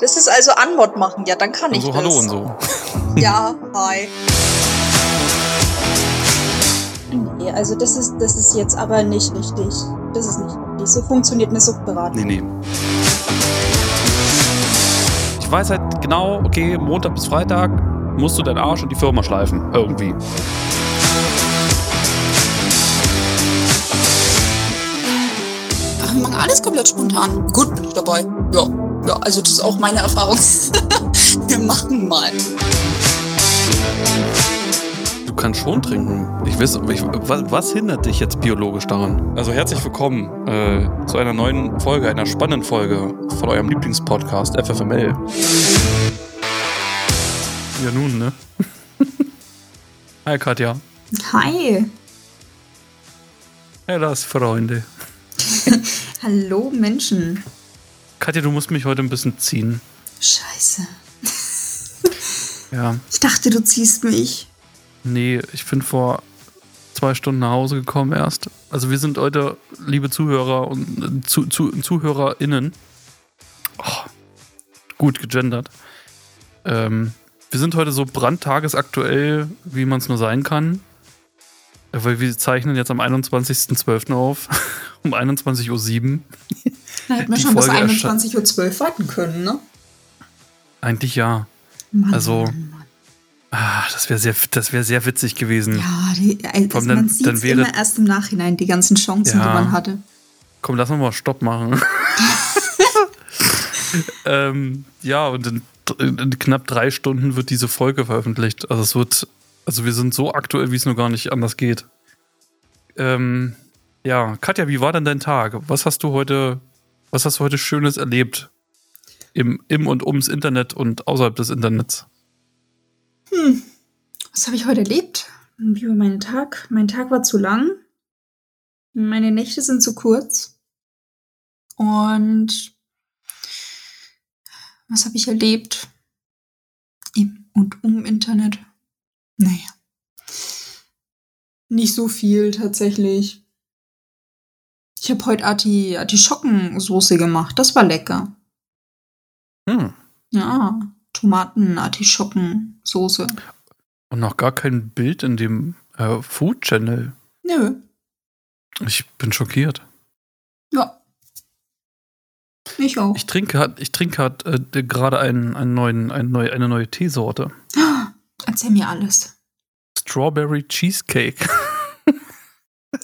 Das ist also Anmod machen. Ja, dann kann ich so, das. hallo und so. Ja, hi. Nee, also das ist, das ist jetzt aber nicht richtig. Das ist nicht richtig. So funktioniert eine Suchtberatung. Nee, nee. Ich weiß halt genau, okay, Montag bis Freitag musst du deinen Arsch und die Firma schleifen. Irgendwie. Ach, wir machen alles komplett spontan. Gut, bin ich dabei. Ja, ja, also das ist auch meine Erfahrung. wir machen mal. Du kannst schon trinken. Ich weiß, ich, was, was hindert dich jetzt biologisch daran? Also herzlich willkommen äh, zu einer neuen Folge, einer spannenden Folge von eurem Lieblingspodcast FFML. Ja nun, ne? Hi Katja. Hi. Hey, das Freunde. Hallo Menschen. Katja, du musst mich heute ein bisschen ziehen. Scheiße. Ja. Ich dachte, du ziehst mich. Nee, ich bin vor zwei Stunden nach Hause gekommen erst. Also wir sind heute, liebe Zuhörer und äh, zu, zu, ZuhörerInnen, oh, gut gegendert. Ähm, wir sind heute so brandtagesaktuell, wie man es nur sein kann. Äh, Weil wir zeichnen jetzt am 21.12. auf, um 21.07 Uhr. Da hätten wir schon bis Folge ersche- 21.12 Uhr warten können, ne? Eigentlich ja. Mann, Also- Mann, Mann. Ah, das wäre sehr, das wär sehr witzig gewesen. Ja, die, also Vor allem man dann- sieht dann wäre- immer erst im Nachhinein die ganzen Chancen, Ja. die man hatte. Komm, lass uns mal Stopp machen. ähm, ja, und in, in knapp drei Stunden wird diese Folge veröffentlicht. Also es wird, also wir sind so aktuell, wie es nur gar nicht anders geht. Ähm, ja, Katja, wie war denn dein Tag? Was hast du heute, was hast du heute Schönes erlebt? Im, im und ums Internet und außerhalb des Internets. Hm. Was habe ich heute erlebt? Wie war mein Tag? Mein Tag war zu lang. Meine Nächte sind zu kurz. Und was habe ich erlebt? Im und um Internet? Naja. Nicht so viel tatsächlich. Ich habe heute Arti Artischockensoße gemacht. Das war lecker. Hm. Ja, Tomaten-Artischockensoße. Und noch gar kein Bild in dem äh, Food Channel. Nö. Ich bin schockiert. Ja. Ich auch. Ich trinke, ich trinke äh, gerade einen, einen neuen, einen neu, eine neue Teesorte. Erzähl mir alles. Strawberry Cheesecake.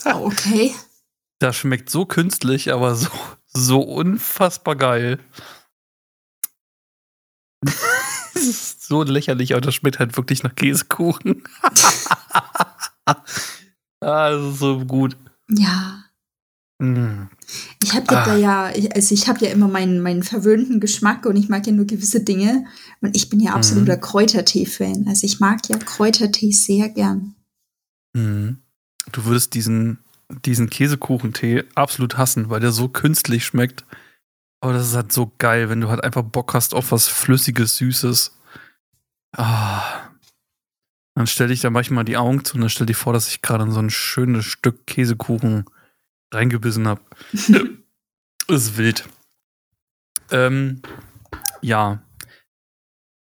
Oh, okay. Das schmeckt so künstlich, aber so, so unfassbar geil. Das ist so lächerlich, aber das schmeckt halt wirklich nach Käsekuchen. ah, das ist so gut. Ja. Mm. Ich habe ja, Ah. da ja, also ich habe ja immer meinen, meinen verwöhnten Geschmack und ich mag ja nur gewisse Dinge. Und ich bin ja absoluter Kräutertee-Fan. Also ich mag ja Kräutertee sehr gern. Mhm. Du würdest diesen, diesen Käsekuchentee absolut hassen, weil der so künstlich schmeckt. Aber das ist halt so geil, wenn du halt einfach Bock hast auf was Flüssiges, Süßes. Ah. Dann stell dich da manchmal die Augen zu und dann stell dir vor, dass ich gerade in so ein schönes Stück Käsekuchen reingebissen habe. ist wild. Ähm, ja.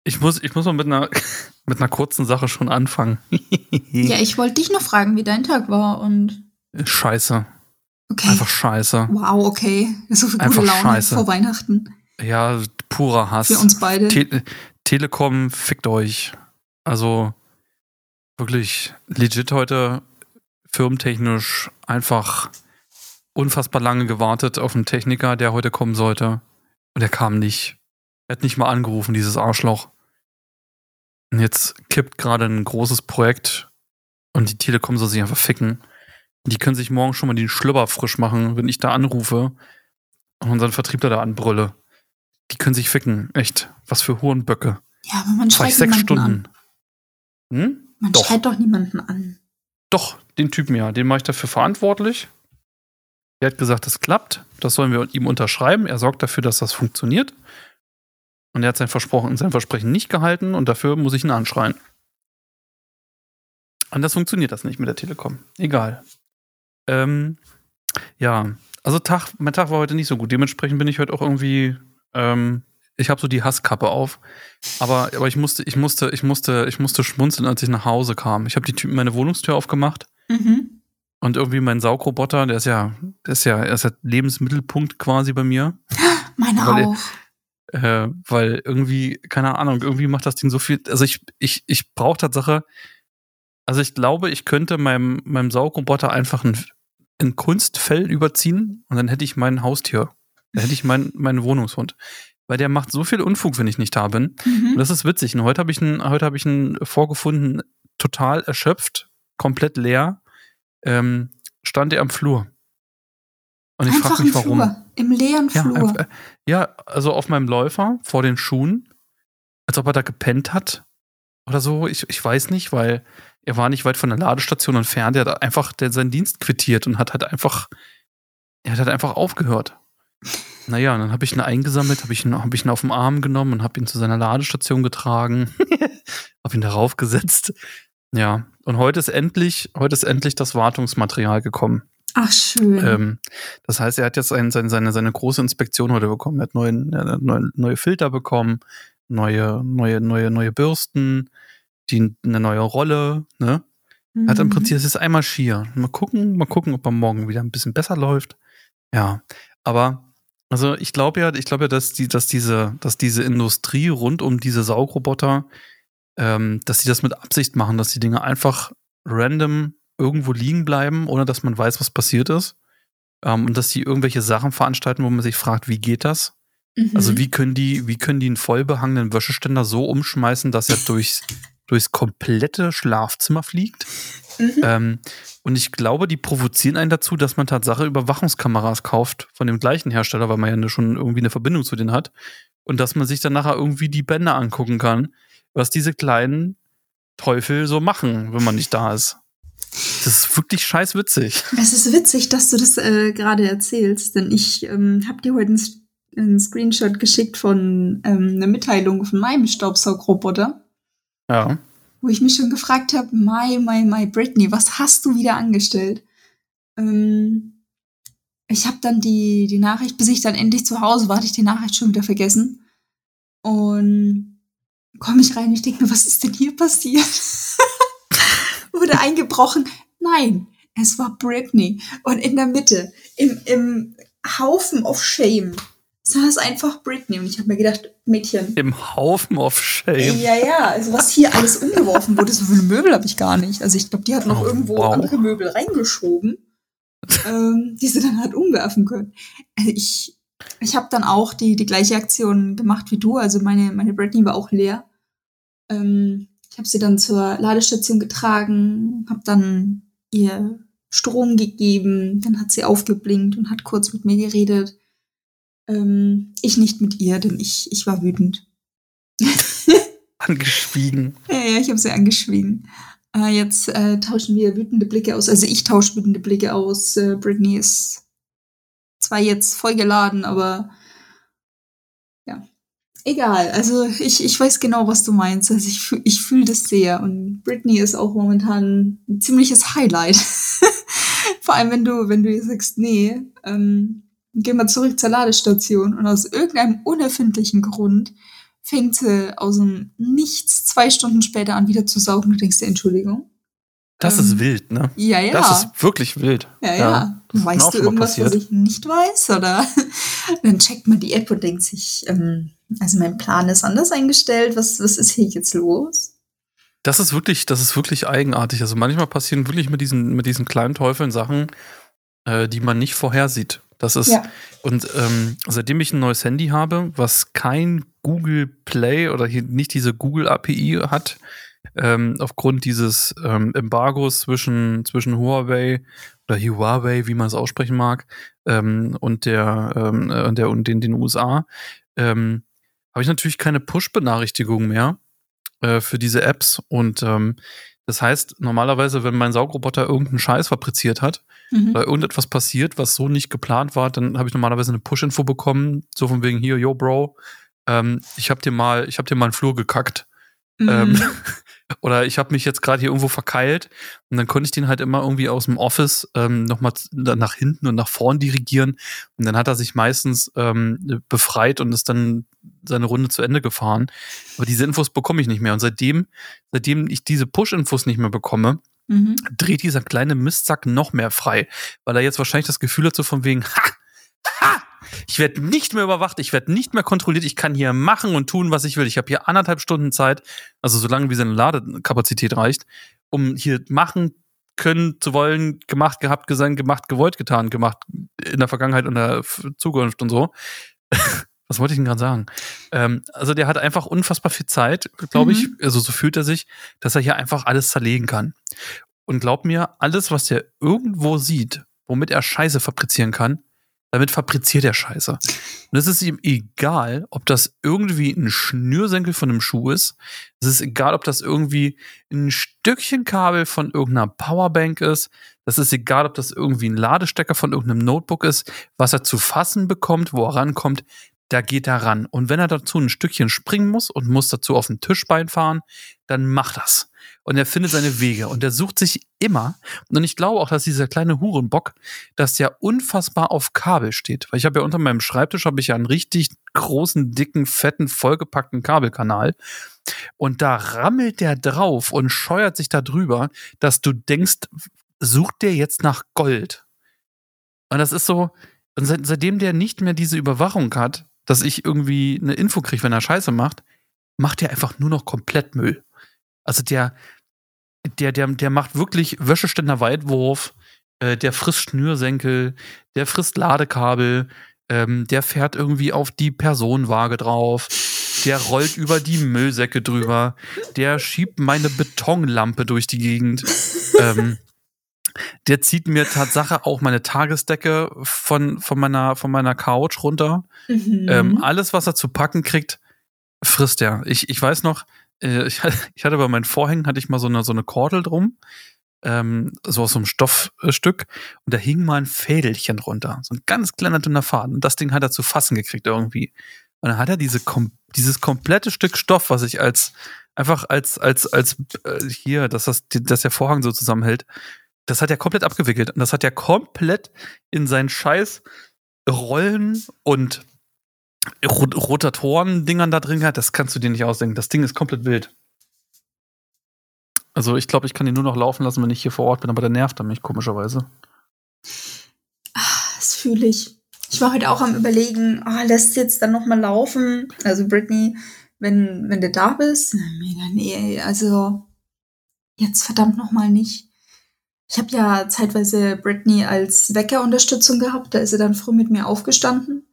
Ich muss, ich muss mal mit einer, mit einer kurzen Sache schon anfangen. Ja, ich wollte dich noch fragen, wie dein Tag war und. Scheiße. Okay. Einfach scheiße. wow, okay. So viel Einfach gute Laune scheiße. vor Weihnachten. Ja, purer Hass. Für uns beide. Te Telekom, fickt euch. Also wirklich legit heute firmentechnisch einfach unfassbar lange gewartet auf einen Techniker, der heute kommen sollte. Und er kam nicht. Er hat nicht mal angerufen, dieses Arschloch. Und jetzt kippt gerade ein großes Projekt und die Telekom soll sich einfach ficken. Die können sich morgen schon mal den Schlüpper frisch machen, wenn ich da anrufe und unseren Vertriebler da anbrülle. Die können sich ficken, echt. Was für Hurenböcke. Ja, aber man schreit sechs Stunden. an. Hm? Man Doch. schreit doch niemanden an. Doch, den Typen ja. Den mache ich dafür verantwortlich. Er hat gesagt, das klappt. Das sollen wir ihm unterschreiben. Er sorgt dafür, dass das funktioniert. Und er hat sein, Versprochen, sein Versprechen nicht gehalten und dafür muss ich ihn anschreien. Anders funktioniert das nicht mit der Telekom. Egal. Ähm, ja, also Tag, mein Tag war heute nicht so gut. Dementsprechend bin ich heute auch irgendwie ähm, ich habe so die Hasskappe auf. Aber, aber ich musste, ich musste, ich musste, ich musste schmunzeln, als ich nach Hause kam. Ich habe die Typen meine Wohnungstür aufgemacht Mhm. und irgendwie mein Saugroboter, der ist ja, der ist ja, er ist ja Lebensmittelpunkt quasi bei mir. Meine Weil- auch. Äh, weil irgendwie, keine Ahnung, irgendwie macht das Ding so viel. Also ich, ich, ich brauche Tatsache, also ich glaube, ich könnte meinem, meinem Saugroboter einfach ein, ein Kunstfell überziehen und dann hätte ich mein Haustier. Dann hätte ich meinen meinen Wohnungshund. Weil der macht so viel Unfug, wenn ich nicht da bin. Und Mhm. das ist witzig. Und heute habe ich einen, heute habe ich einen vorgefunden, total erschöpft, komplett leer. Ähm, stand er am Flur. Und ich frage mich, im warum. Flur. Im leeren Ja, Flur. einfach- ja, also auf meinem Läufer vor den Schuhen, als ob er da gepennt hat oder so. Ich, ich weiß nicht, weil er war nicht weit von der Ladestation entfernt. Er hat einfach der, seinen Dienst quittiert und hat halt einfach, er hat halt einfach aufgehört. Naja, und dann habe ich ihn eingesammelt, habe ich, ihn- hab ich ihn auf den Arm genommen und habe ihn zu seiner Ladestation getragen, habe ihn darauf gesetzt. Ja, und heute ist endlich, heute ist endlich das Wartungsmaterial gekommen. Ach, schön. Ähm, das heißt, er hat jetzt ein, seine, seine, seine große Inspektion heute bekommen. Er hat neuen, neue, neue Filter bekommen, neue, neue, neue, neue Bürsten, die, eine neue Rolle, ne? Er Hat im Mhm. Prinzip, es ist einmal schier. Mal gucken, mal gucken, ob er morgen wieder ein bisschen besser läuft. Ja. Aber, also ich glaube ja, ich glaube ja, dass die, dass diese, dass diese Industrie rund um diese Saugroboter, ähm, dass sie das mit Absicht machen, dass die Dinge einfach random irgendwo liegen bleiben, ohne dass man weiß, was passiert ist. Ähm, und dass sie irgendwelche Sachen veranstalten, wo man sich fragt, wie geht das? Mhm. Also wie können die, wie können die einen vollbehangenen Wäscheständer so umschmeißen, dass er durchs, durchs komplette Schlafzimmer fliegt? Mhm. Ähm, und ich glaube, die provozieren einen dazu, dass man Tatsache Überwachungskameras kauft von dem gleichen Hersteller, weil man ja schon irgendwie eine Verbindung zu denen hat. Und dass man sich dann nachher irgendwie die Bänder angucken kann, was diese kleinen Teufel so machen, wenn man nicht da ist. Das ist wirklich scheiß witzig. Es ist witzig, dass du das äh, gerade erzählst, denn ich ähm, habe dir heute einen Screenshot geschickt von ähm, einer Mitteilung von meinem Staubsaugroboter, Ja. wo ich mich schon gefragt habe, my, my, my Britney, was hast du wieder angestellt? Ähm, ich habe dann die, die Nachricht, bis ich dann endlich zu Hause war, hatte ich die Nachricht schon wieder vergessen. Und komme ich rein ich denke mir, was ist denn hier passiert? Wurde eingebrochen? Nein, es war Britney. Und in der Mitte, im, im Haufen of Shame, saß einfach Britney. Und ich habe mir gedacht, Mädchen, Im Haufen of Shame. ja, ja, also was hier alles umgeworfen wurde, so viele Möbel habe ich gar nicht. Also ich glaube, die hat noch Oh, irgendwo wow. andere Möbel reingeschoben, ähm, die sie dann hat umwerfen können. Also ich ich habe dann auch die, die gleiche Aktion gemacht wie du. Also meine, meine Britney war auch leer. Ähm, ich habe sie dann zur Ladestation getragen, habe dann ihr Strom gegeben, dann hat sie aufgeblinkt und hat kurz mit mir geredet. Ähm, ich nicht mit ihr, denn ich, ich war wütend. Angeschwiegen. Ja, ja, ich habe sie angeschwiegen. Äh, jetzt äh, tauschen wir wütende Blicke aus. Also ich tausche wütende Blicke aus. Äh, Britney ist zwar jetzt vollgeladen, aber ja. Egal. Also ich, ich weiß genau, was du meinst. Also ich, fühl- ich fühle das sehr. Und Britney ist auch momentan ein ziemliches Highlight. Vor allem, wenn du, wenn du ihr sagst, nee, ähm, geh mal zurück zur Ladestation. Und aus irgendeinem unerfindlichen Grund fängt sie aus dem Nichts zwei Stunden später an, wieder zu saugen. Du denkst dir, Entschuldigung. Das Ähm, ist wild, ne? Ja, ja. Das ist wirklich wild. ja, ja. mir Weißt du irgendwas, was passiert. ich nicht weiß? Oder dann checkt man die App und denkt sich, ähm, also mein Plan ist anders eingestellt. Was, was ist hier jetzt los? Das ist wirklich, das ist wirklich eigenartig. Also manchmal passieren wirklich mit diesen, mit diesen kleinen Teufeln Sachen, äh, die man nicht vorhersieht. Das ist, Ja. und ähm, seitdem ich ein neues Handy habe, was kein Google Play oder nicht diese Google API hat, ähm, aufgrund dieses ähm, Embargos zwischen, zwischen Huawei oder Huawei, wie man es aussprechen mag, ähm, und der, ähm, äh, und der und den, den USA, ähm, habe ich natürlich keine Push-Benachrichtigung mehr äh, für diese Apps. Und ähm, das heißt, normalerweise, wenn mein Saugroboter irgendeinen Scheiß fabriziert hat, Mhm. weil irgendetwas passiert, was so nicht geplant war, dann habe ich normalerweise eine Push-Info bekommen, so von wegen hier, yo, Bro, ähm, ich habe dir mal, ich habe dir mal einen Flur gekackt. Ähm, Mhm. oder ich habe mich jetzt gerade hier irgendwo verkeilt und dann konnte ich den halt immer irgendwie aus dem Office ähm, nochmal nach hinten und nach vorn dirigieren und dann hat er sich meistens ähm, befreit und ist dann seine Runde zu Ende gefahren. Aber diese Infos bekomme ich nicht mehr. Und seitdem, seitdem ich diese Push-Infos nicht mehr bekomme, Mhm. dreht dieser kleine Mistsack noch mehr frei, weil er jetzt wahrscheinlich das Gefühl hat, so von wegen, ha, ha, ich werde nicht mehr überwacht, ich werde nicht mehr kontrolliert, ich kann hier machen und tun, was ich will. Ich habe hier anderthalb Stunden Zeit, also so lange wie seine Ladekapazität reicht, um hier machen können zu wollen, gemacht, gehabt, gesehen, gemacht, gewollt, getan, gemacht, in der Vergangenheit und der Zukunft und so. Was wollte ich denn gerade sagen? Ähm, also der hat einfach unfassbar viel Zeit, glaube ich, also so fühlt er sich, dass er hier einfach alles zerlegen kann. Und glaub mir, alles, was der irgendwo sieht, womit er Scheiße fabrizieren kann, damit fabriziert er Scheiße. Und es ist ihm egal, ob das irgendwie ein Schnürsenkel von einem Schuh ist. Es ist egal, ob das irgendwie ein Stückchen Kabel von irgendeiner Powerbank ist. Das ist egal, ob das irgendwie ein Ladestecker von irgendeinem Notebook ist. Was er zu fassen bekommt, wo er rankommt, da geht er ran. Und wenn er dazu ein Stückchen springen muss und muss dazu auf ein Tischbein fahren, dann macht das. Und er findet seine Wege. Und er sucht sich immer. Und ich glaube auch, dass dieser kleine Hurenbock, dass der unfassbar auf Kabel steht. Weil ich habe ja unter meinem Schreibtisch habe ich ja einen richtig großen, dicken, fetten, vollgepackten Kabelkanal. Und da rammelt der drauf und scheuert sich da drüber, dass du denkst, sucht der jetzt nach Gold. Und das ist so, und seit, seitdem der nicht mehr diese Überwachung hat, dass ich irgendwie eine Info kriege, wenn er Scheiße macht, macht der einfach nur noch komplett Müll. Also der, der, der, der macht wirklich Wäscheständer Weitwurf, äh, der frisst Schnürsenkel, der frisst Ladekabel, ähm, der fährt irgendwie auf die Personenwaage drauf, der rollt über die Müllsäcke drüber, der schiebt meine Betonlampe durch die Gegend. ähm, der zieht mir Tatsache auch meine Tagesdecke von, von, meiner, von meiner Couch runter. Mhm. Ähm, alles, was er zu packen kriegt, frisst er. Ich, ich weiß noch, äh, ich, hatte- bei meinen Vorhängen hatte ich mal so eine, so eine Kordel drum, ähm, so aus so einem Stoffstück, und da hing mal ein Fädelchen runter. So ein ganz kleiner, dünner Faden. Und das Ding hat er zu fassen gekriegt irgendwie. Und dann hat er diese, dieses komplette Stück Stoff, was ich als, einfach als, als, als, äh, hier, dass das, dass der Vorhang so zusammenhält, das hat er komplett abgewickelt. Und das hat er komplett in seinen Scheiß Rollen und Rot Rotatoren-Dingern da drin gehabt, das kannst du dir nicht ausdenken. Das Ding ist komplett wild. Also ich glaube, ich kann ihn nur noch laufen lassen, wenn ich hier vor Ort bin, aber der nervt er mich komischerweise. Das fühle ich. Ich war heute auch am überlegen, ah, lässt jetzt dann noch mal laufen. Also Britney, wenn, wenn du da bist. Nee, also jetzt verdammt noch mal nicht. Ich habe ja zeitweise Britney als Weckerunterstützung gehabt. Da ist sie dann früh mit mir aufgestanden.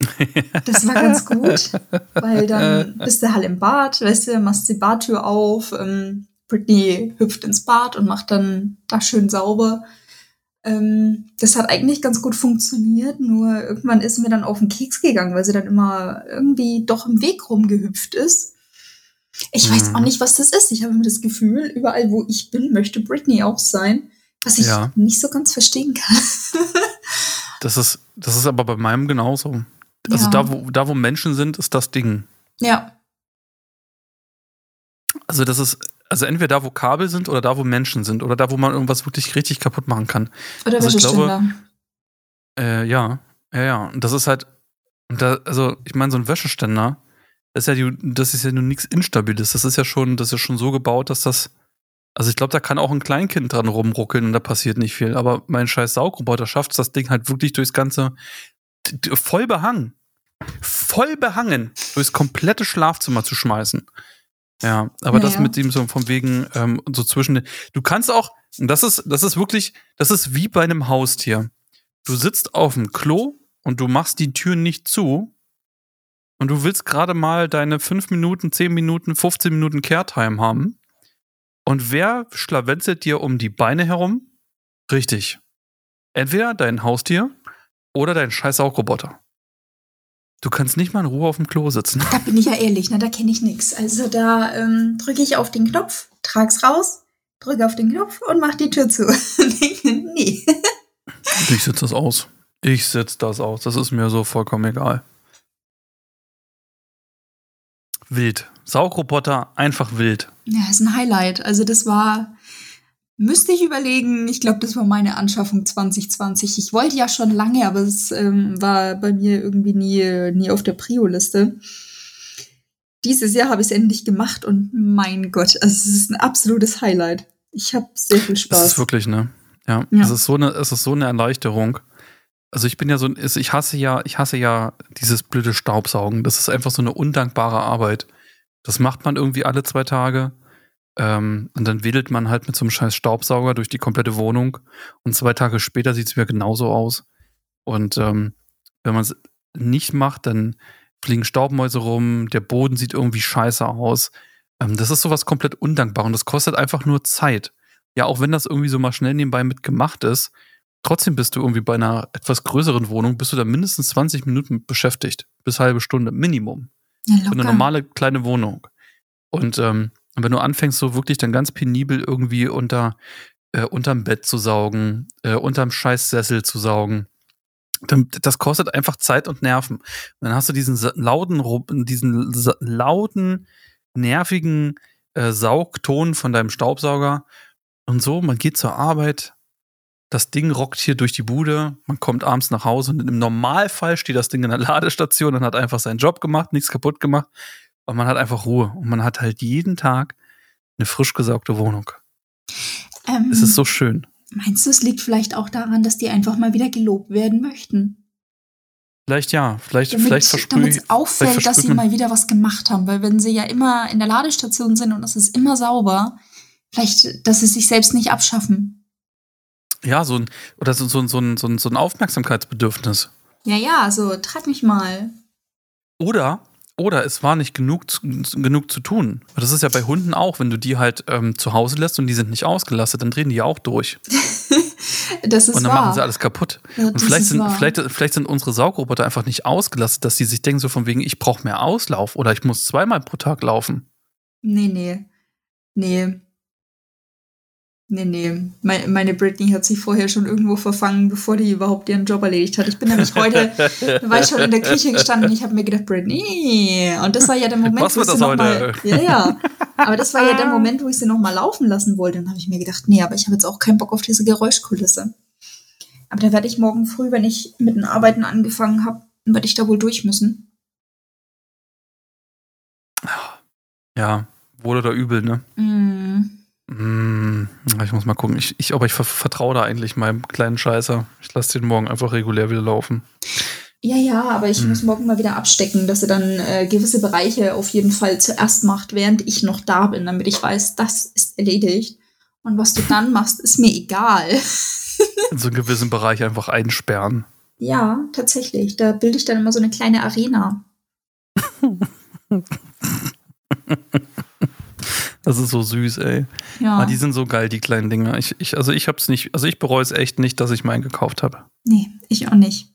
Das war ganz gut, weil dann bist du halt im Bad, weißt du, machst die Badtür auf, ähm, Britney hüpft ins Bad und macht dann da schön sauber. Ähm, das hat eigentlich ganz gut funktioniert, nur irgendwann ist mir dann auf den Keks gegangen, weil sie dann immer irgendwie doch im Weg rumgehüpft ist. Ich weiß Mhm. auch nicht, was das ist. Ich habe immer das Gefühl, überall, wo ich bin, möchte Britney auch sein, was ich Ja. nicht so ganz verstehen kann. Das ist, das ist aber bei meinem genauso. Also Ja. da, wo, da, wo Menschen sind, ist das Ding. ja, Also das ist, also entweder da, wo Kabel sind oder da, wo Menschen sind oder da, wo man irgendwas wirklich richtig kaputt machen kann. oder Also ich Wäscheständer. Äh, ja, ja, ja. Und das ist halt, da, also ich meine, so ein Wäscheständer, das ist ja, die, das ist ja nur nichts Instabiles. Das ist ja schon, das ist schon so gebaut, dass das, also ich glaube, da kann auch ein Kleinkind dran rumruckeln und da passiert nicht viel. Aber mein scheiß Saugroboter schafft es, das Ding halt wirklich durchs ganze, voll behangen, voll behangen, durchs komplette Schlafzimmer zu schmeißen. Ja, aber das Naja. mit ihm so von wegen ähm, so zwischen den, du kannst auch, das ist, das ist wirklich, das ist wie bei einem Haustier. Du sitzt auf dem Klo und du machst die Tür nicht zu und du willst gerade mal deine 5 Minuten, 10 Minuten, 15 Minuten Care-Time haben. Und wer schlawenzelt dir um die Beine herum? Richtig. Entweder dein Haustier oder dein scheiß Saugroboter. Du kannst nicht mal in Ruhe auf dem Klo sitzen. Da bin ich ja ehrlich, ne, da kenne ich nichts. Also da ähm, drücke ich auf den Knopf, trag's raus, drücke auf den Knopf und mach die Tür zu. Nee. Ich sitze das aus. Ich sitze das aus. Das ist mir so vollkommen egal. Wild. Saugroboter, einfach wild. Ja, ist ein Highlight. Also das war, müsste ich überlegen, ich glaube, das war meine Anschaffung 2020. Ich wollte ja schon lange, aber es ähm, war bei mir irgendwie nie, nie auf der Prio-Liste. dieses Jahr habe ich es endlich gemacht und mein Gott, also es ist ein absolutes Highlight. Ich habe sehr viel Spaß. Das ist wirklich, ne? Ja, Ja. Es, ist so eine, es ist so eine Erleichterung. Also ich bin ja so, ich hasse ja, ich hasse ja dieses blöde Staubsaugen. Das ist einfach so eine undankbare Arbeit. Das macht man irgendwie alle zwei Tage. Ähm, und dann wedelt man halt mit so einem scheiß Staubsauger durch die komplette Wohnung. Und zwei Tage später sieht es wieder genauso aus. Und ähm, wenn man es nicht macht, dann fliegen Staubmäuse rum, der Boden sieht irgendwie scheiße aus. Ähm, das ist sowas komplett undankbar und das kostet einfach nur Zeit. Ja, auch wenn das irgendwie so mal schnell nebenbei mit gemacht ist, trotzdem bist du irgendwie bei einer etwas größeren Wohnung, bist du da mindestens 20 Minuten beschäftigt. Bis halbe Stunde, Minimum. Ja, Für eine normale kleine Wohnung. Und ähm, wenn du anfängst, so wirklich dann ganz penibel irgendwie unter, äh, unterm Bett zu saugen, äh, unterm Scheißsessel zu saugen, dann, das kostet einfach Zeit und Nerven. Und dann hast du diesen lauten, diesen lauten, nervigen äh, Saugton von deinem Staubsauger. Und so, man geht zur Arbeit, das Ding rockt hier durch die Bude, man kommt abends nach Hause und im Normalfall steht das Ding in der Ladestation und hat einfach seinen Job gemacht, nichts kaputt gemacht. Und man hat einfach Ruhe. Und man hat halt jeden Tag eine frisch gesaugte Wohnung. Ähm, Es ist so schön. Meinst du, es liegt vielleicht auch daran, dass die einfach mal wieder gelobt werden möchten? Vielleicht ja, vielleicht, Damit vielleicht versprühe ich. es auffällt, dass sie mal wieder was gemacht haben. Weil wenn sie ja immer in der Ladestation sind und es ist immer sauber, vielleicht, dass sie sich selbst nicht abschaffen. Ja, so ein, oder so, so, so, ein, so, ein, so ein Aufmerksamkeitsbedürfnis. Ja, ja, also trag mich mal. Oder, oder es war nicht genug, zu- genug zu tun. Das ist ja bei Hunden auch, wenn du die halt ähm, zu Hause lässt und die sind nicht ausgelastet, dann drehen die ja auch durch. Das ist und dann wahr. machen sie alles kaputt. Ja, Und vielleicht sind, wahr. vielleicht, vielleicht sind unsere Saugroboter einfach nicht ausgelastet, dass die sich denken, so von wegen, ich brauche mehr Auslauf oder ich muss zweimal pro Tag laufen. Nee, nee. Nee. Nee, nee. Meine, Britney hat sich vorher schon irgendwo verfangen, bevor die überhaupt ihren Job erledigt hat. Ich bin nämlich heute, da war ich schon in der Küche gestanden und ich habe mir gedacht, Britney. Und das war ja der Moment, Was wo ich sie das noch mal, heute? Ja, ja. Aber das war ja der Moment, wo ich sie noch mal laufen lassen wollte. Dann habe ich mir gedacht, nee, aber ich habe jetzt auch keinen Bock auf diese Geräuschkulisse. Aber da werde ich morgen früh, wenn ich mit den Arbeiten angefangen habe, werde ich da wohl durch müssen. Ja, wohl oder übel, ne? Mm. Hm, ich muss mal gucken. Ich, ich, aber ich ver vertraue da eigentlich meinem kleinen Scheißer. Ich lasse den morgen einfach regulär wieder laufen. Ja, ja, aber ich Hm. muss morgen mal wieder abstecken, dass er dann äh, gewisse Bereiche auf jeden Fall zuerst macht, während ich noch da bin, damit ich weiß, das ist erledigt. Und was du dann machst, ist mir egal. In so einen gewissen Bereich einfach einsperren. ja, tatsächlich. Da bilde ich dann immer so eine kleine Arena. Das ist so süß, ey. Ja. Ah, die sind so geil, die kleinen Dinger. Ich, ich, also ich hab's nicht, also ich bereue es echt nicht, dass ich meinen gekauft habe. nee, ich auch nicht.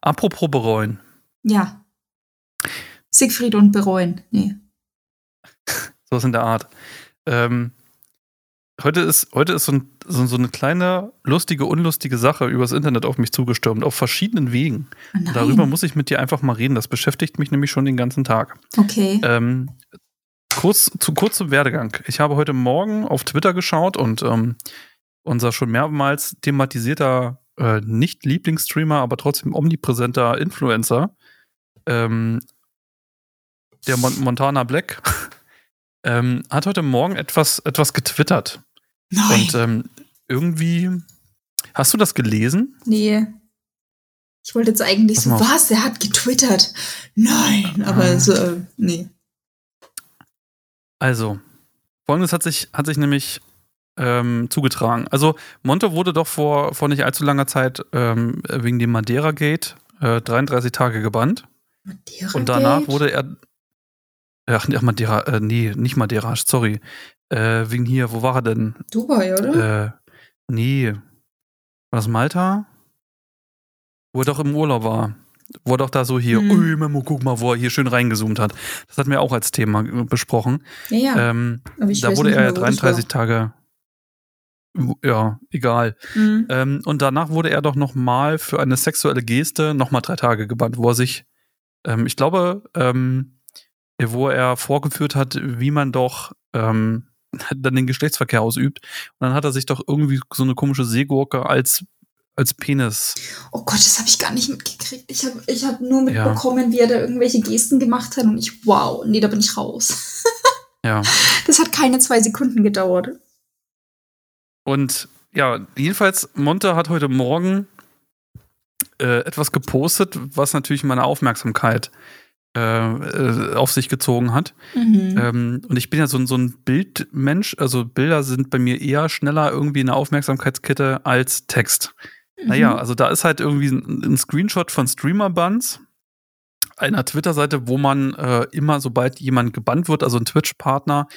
Apropos bereuen. Ja. Siegfried und bereuen. Nee. Sowas in der Art. Ähm, heute ist, heute ist so, ein, so, so eine kleine, lustige, unlustige Sache übers Internet auf mich zugestürmt, auf verschiedenen Wegen. Oh. Darüber muss ich mit dir einfach mal reden. Das beschäftigt mich nämlich schon den ganzen Tag. Okay. Ähm, kurz, zu, kurz zum Werdegang. Ich habe heute Morgen auf Twitter geschaut und ähm, unser schon mehrmals thematisierter äh, Nicht-Lieblingsstreamer, aber trotzdem omnipräsenter Influencer, ähm, der Mon Montana Black, ähm, hat heute Morgen etwas, etwas getwittert. Nein. Und ähm, irgendwie. Hast du das gelesen? nee. Ich wollte jetzt eigentlich Pass so, was? Er hat getwittert. Nein, aber Ah. so, äh, nee. Also, folgendes hat sich, hat sich nämlich ähm, zugetragen. Also, Monte wurde doch vor, vor nicht allzu langer Zeit ähm, wegen dem Madeira-Gate äh, 33 Tage gebannt. Madeira Und danach wurde er. Ach, nee, Madeira, äh, nee, nicht Madeira, sorry. Äh, wegen hier, wo war er denn? Dubai, oder? Äh, nee. War das Malta? Wo er doch im Urlaub war. Wo er doch da so hier, Hm. ui, Memo, guck mal, wo er hier schön reingezoomt hat. Das hatten wir auch als Thema äh, besprochen. ja, ja. Ähm, da wurde er ja wo das 33 Tage. Ja, egal. Mhm. Ähm, und danach wurde er doch nochmal für eine sexuelle Geste nochmal drei Tage gebannt, wo er sich, ähm, ich glaube, ähm, wo er vorgeführt hat, wie man doch ähm, dann den Geschlechtsverkehr ausübt. Und dann hat er sich doch irgendwie so eine komische Seegurke als als Penis. Oh Gott, das habe ich gar nicht mitgekriegt. Ich habe ich hab nur mitbekommen, ja. wie er da irgendwelche Gesten gemacht hat und ich, wow, nee, da bin ich raus. ja. Das hat keine zwei Sekunden gedauert. Und ja, jedenfalls, Monte hat heute Morgen äh, etwas gepostet, was natürlich meine Aufmerksamkeit äh, äh, auf sich gezogen hat. Mhm. Ähm, und ich bin ja so, so ein Bildmensch, also Bilder sind bei mir eher schneller irgendwie eine Aufmerksamkeitskette als Text. Mhm. Naja, also da ist halt irgendwie ein, ein Screenshot von Streamer Buns, einer Twitter-Seite, wo man äh, immer, sobald jemand gebannt wird, also ein Twitch-Partner,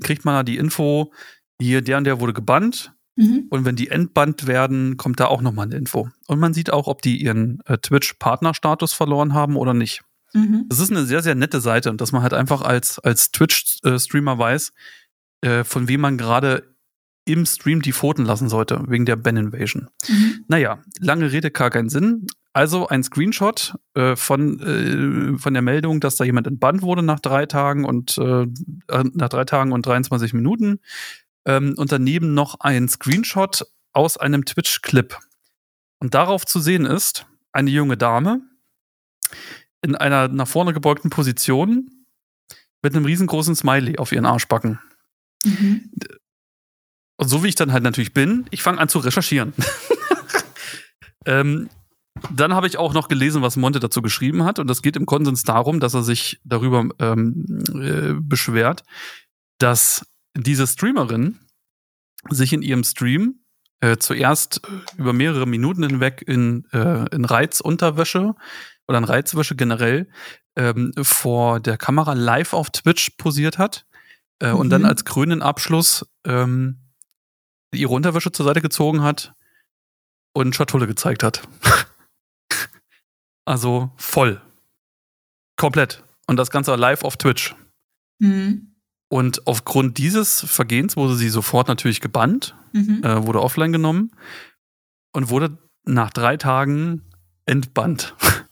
kriegt man da die Info, hier, der und der wurde gebannt. Mhm. Und wenn die entbannt werden, kommt da auch nochmal eine Info. Und man sieht auch, ob die ihren äh, Twitch-Partnerstatus verloren haben oder nicht. Mhm. Das ist eine sehr, sehr nette Seite dass man halt einfach als, als Twitch-Streamer weiß, äh, von wem man gerade im Stream die Pfoten lassen sollte, wegen der Ben-Invasion. Mhm. Naja, lange Rede, gar keinen Sinn. Also ein Screenshot äh, von, äh, von der Meldung, dass da jemand entbannt wurde nach drei Tagen und äh, äh nach drei Tagen und 23 Minuten. Ähm, und daneben noch ein Screenshot aus einem Twitch-Clip. Und darauf zu sehen ist eine junge Dame in einer nach vorne gebeugten Position mit einem riesengroßen Smiley auf ihren Arschbacken. Mhm. Und so wie ich dann halt natürlich bin, ich fange an zu recherchieren. ähm, dann habe ich auch noch gelesen, was Monte dazu geschrieben hat. Und das geht im Konsens darum, dass er sich darüber ähm, äh, beschwert, dass diese Streamerin sich in ihrem Stream äh, zuerst über mehrere Minuten hinweg in, äh, in Reizunterwäsche oder in Reizwäsche generell ähm, vor der Kamera live auf Twitch posiert hat äh, mhm. und dann mhm. als grünen Abschluss ähm, ihre Unterwäsche zur Seite gezogen hat und Schatulle gezeigt hat. also voll. Komplett. Und das Ganze live auf Twitch. Mhm. Und aufgrund dieses Vergehens wurde sie sofort natürlich gebannt, mhm. äh, wurde offline genommen und wurde nach drei Tagen entbannt.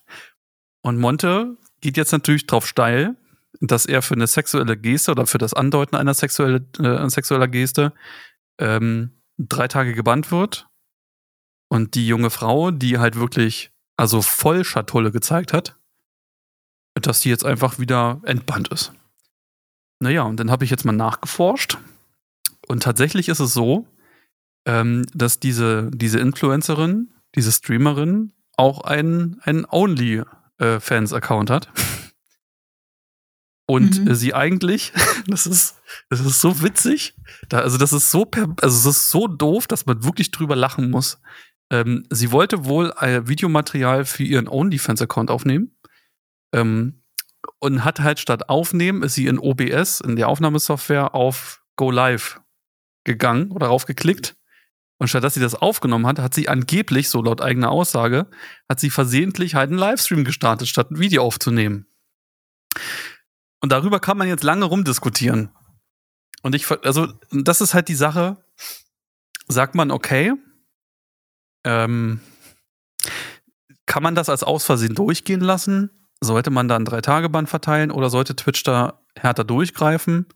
Und Monte geht jetzt natürlich drauf steil, dass er für eine sexuelle Geste oder für das Andeuten einer sexuelle, äh, sexueller Geste ähm, drei Tage gebannt wird. Und die junge Frau, die halt wirklich also voll Schatulle gezeigt hat, dass die jetzt einfach wieder entbannt ist. Naja, und dann habe ich jetzt mal nachgeforscht. Und tatsächlich ist es so, ähm, dass diese, diese Influencerin, diese Streamerin auch einen, einen Only-Fans-Account hat. Und mhm. sie eigentlich, das ist, das ist so witzig, da, also das ist so, per, also es ist so doof, dass man wirklich drüber lachen muss. Ähm, sie wollte wohl ein Videomaterial für ihren OnlyFans-Account aufnehmen. Ähm, und hat halt statt aufnehmen, ist sie in OBS, in der Aufnahmesoftware, auf Go Live gegangen oder raufgeklickt. Und statt dass sie das aufgenommen hat, hat sie angeblich, so laut eigener Aussage, hat sie versehentlich halt einen Livestream gestartet, statt ein Video aufzunehmen. Und darüber kann man jetzt lange rumdiskutieren. Und ich, also, das ist halt die Sache. Sagt man, okay, ähm, kann man das als Ausversehen durchgehen lassen? Sollte man da ein Drei-Tage-Band verteilen oder sollte Twitch da härter durchgreifen?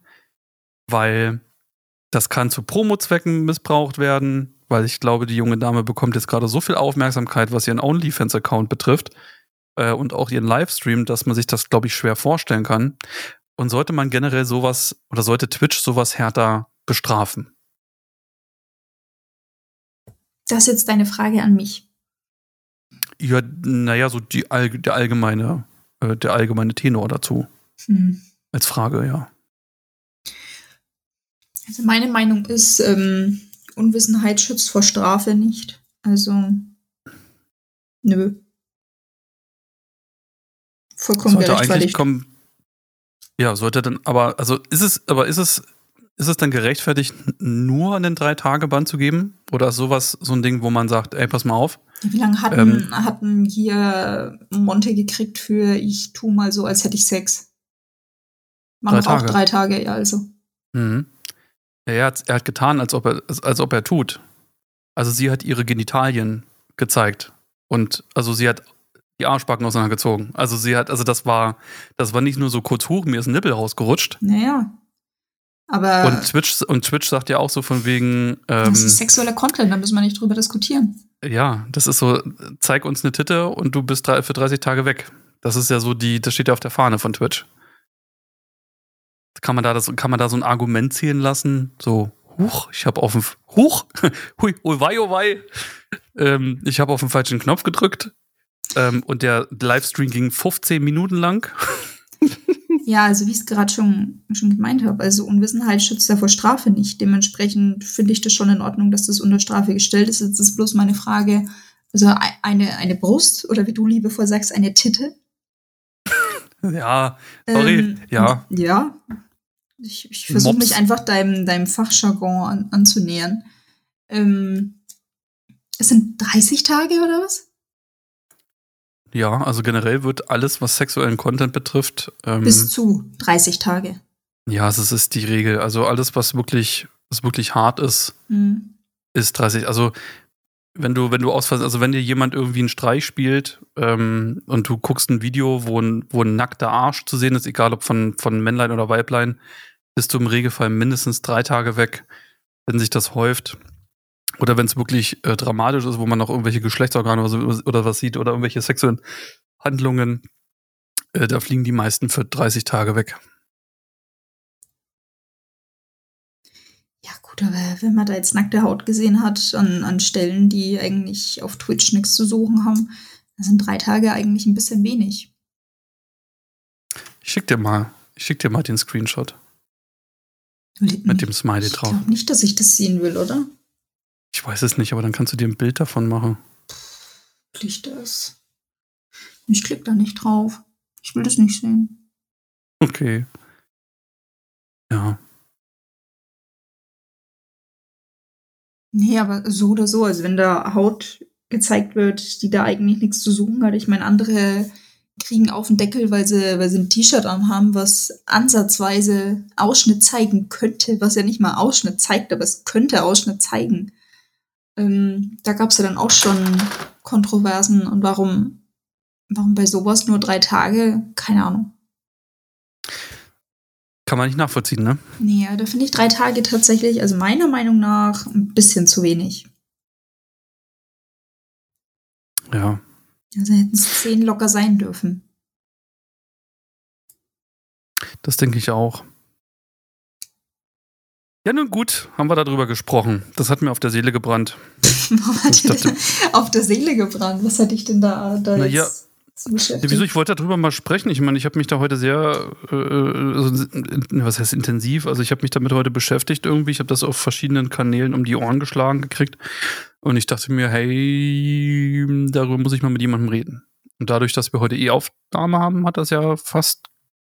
Weil das kann zu Promo-Zwecken missbraucht werden, weil ich glaube, die junge Dame bekommt jetzt gerade so viel Aufmerksamkeit, was ihren OnlyFans-Account betrifft äh, und auch ihren Livestream, dass man sich das, glaube ich, schwer vorstellen kann. Und sollte man generell sowas oder sollte Twitch sowas härter bestrafen? Das ist jetzt deine Frage an mich. Ja, naja, so die, der allgemeine äh, der allgemeine Tenor dazu. Hm. Als Frage, ja. Also meine Meinung ist, ähm, Unwissenheit schützt vor Strafe nicht. Also, nö. Vollkommen kommen. Ja, sollte dann, aber, also ist es, aber ist es, ist es dann gerechtfertigt, nur einen Drei-Tage-Band zu geben? Oder ist sowas so ein Ding, wo man sagt, ey, pass mal auf, wie lange hatten, ähm, hatten hier Monte gekriegt für ich tu mal so, als hätte ich Sex? Machen auch drei Tage, ja, also. Mhm. Ja, er, hat, er hat getan, als ob er, als ob er tut. Also sie hat ihre Genitalien gezeigt. Und also sie hat die Arschbacken auseinandergezogen. Also sie hat, also das war, das war nicht nur so kurz hoch, mir ist ein Nippel rausgerutscht. Naja. Aber. Und Twitch, und Twitch sagt ja auch so von wegen. Ähm, das ist sexueller Content, da müssen wir nicht drüber diskutieren. Ja, das ist so, zeig uns eine Titte und du bist für 30 Tage weg. Das ist ja so die, das steht ja auf der Fahne von Twitch. Kann man da, das, kann man da so ein Argument ziehen lassen? So, huch, ich habe auf dem, huch, hui, wei, oh wei. Ähm, ich habe auf den falschen Knopf gedrückt ähm, und der Livestream ging 15 Minuten lang. Ja, also wie ich es gerade schon, schon gemeint habe, also Unwissenheit schützt ja vor Strafe nicht. Dementsprechend finde ich das schon in Ordnung, dass das unter Strafe gestellt ist. Jetzt ist bloß meine Frage, also ei- eine, eine Brust oder wie du liebevoll sagst, eine Titte. Ja, sorry, Ähm, ja. Ja. Ich, ich versuche mich einfach deinem, deinem Fachjargon an, anzunähern. Ähm, es sind 30 Tage oder was? Ja, also generell wird alles, was sexuellen Content betrifft, ähm, Bis zu 30 Tage. ja, es ist- ist die Regel. Also alles, was wirklich, was wirklich hart ist, Mhm. ist 30. Also wenn du, wenn du ausfallst, also wenn dir jemand irgendwie einen Streich spielt ähm, und du guckst ein Video, wo ein, wo ein nackter Arsch zu sehen ist, egal ob von, von Männlein oder Weiblein, bist du im Regelfall mindestens drei Tage weg, wenn sich das häuft. Oder wenn es wirklich äh, dramatisch ist, wo man noch irgendwelche Geschlechtsorgane oder, so, oder was sieht oder irgendwelche sexuellen Handlungen, äh, da fliegen die meisten für 30 Tage weg. Ja, gut, aber wenn man da jetzt nackte Haut gesehen hat, an, an Stellen, die eigentlich auf Twitch nichts zu suchen haben, dann sind drei Tage eigentlich ein bisschen wenig. Ich schick dir mal, ich schick dir mal den Screenshot Mit mit dem Smiley Ich drauf. glaube nicht, dass ich das sehen will, oder? Ich weiß es nicht, aber dann kannst du dir ein Bild davon machen. Licht das. Ich klicke da nicht drauf. Ich will das nicht sehen. Okay. Ja. Nee, aber so oder so, also wenn da Haut gezeigt wird, die da eigentlich nichts zu suchen hat. Ich meine, andere kriegen auf den Deckel, weil sie, weil sie ein T-Shirt anhaben, was ansatzweise Ausschnitt zeigen könnte, was ja nicht mal Ausschnitt zeigt, aber es könnte Ausschnitt zeigen. Ähm, da gab es ja dann auch schon Kontroversen und warum, warum bei sowas nur drei Tage? Keine Ahnung. Kann man nicht nachvollziehen, ne? Nee, da finde ich drei Tage tatsächlich, also meiner Meinung nach, ein bisschen zu wenig. Ja. Also hätten es zehn locker sein dürfen. Das denke ich auch. Ja, nun gut, haben wir darüber gesprochen. Das hat mir auf der Seele gebrannt. Warum hat dir dachte- denn auf der Seele gebrannt? Was hatte ich denn da, da Na jetzt ja, wieso? Ich wollte darüber mal sprechen. Ich meine, ich habe mich da heute sehr, äh, also, in- was heißt intensiv? Also ich habe mich damit heute beschäftigt irgendwie. Ich habe das auf verschiedenen Kanälen um die Ohren geschlagen gekriegt. Und ich dachte mir, hey, darüber muss ich mal mit jemandem reden. Und dadurch, dass wir heute eh Aufnahme haben, hat das ja fast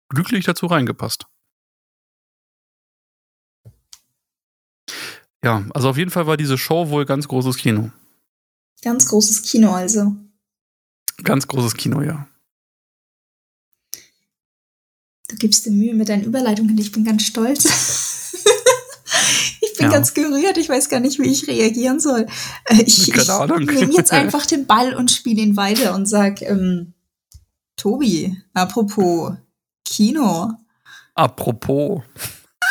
glücklich dazu reingepasst. Ja, also auf jeden Fall war diese Show wohl ganz großes Kino. Ganz großes Kino also. Ganz großes Kino, ja. Du gibst dir Mühe mit deinen Überleitungen. Ich bin ganz stolz. ich bin Ja. ganz gerührt. Ich weiß gar nicht, wie ich reagieren soll. Äh, Ich, Keine Ahnung. ich nehme jetzt einfach den Ball und spiele ihn weiter und sag, ähm, Tobi, apropos Kino. Apropos.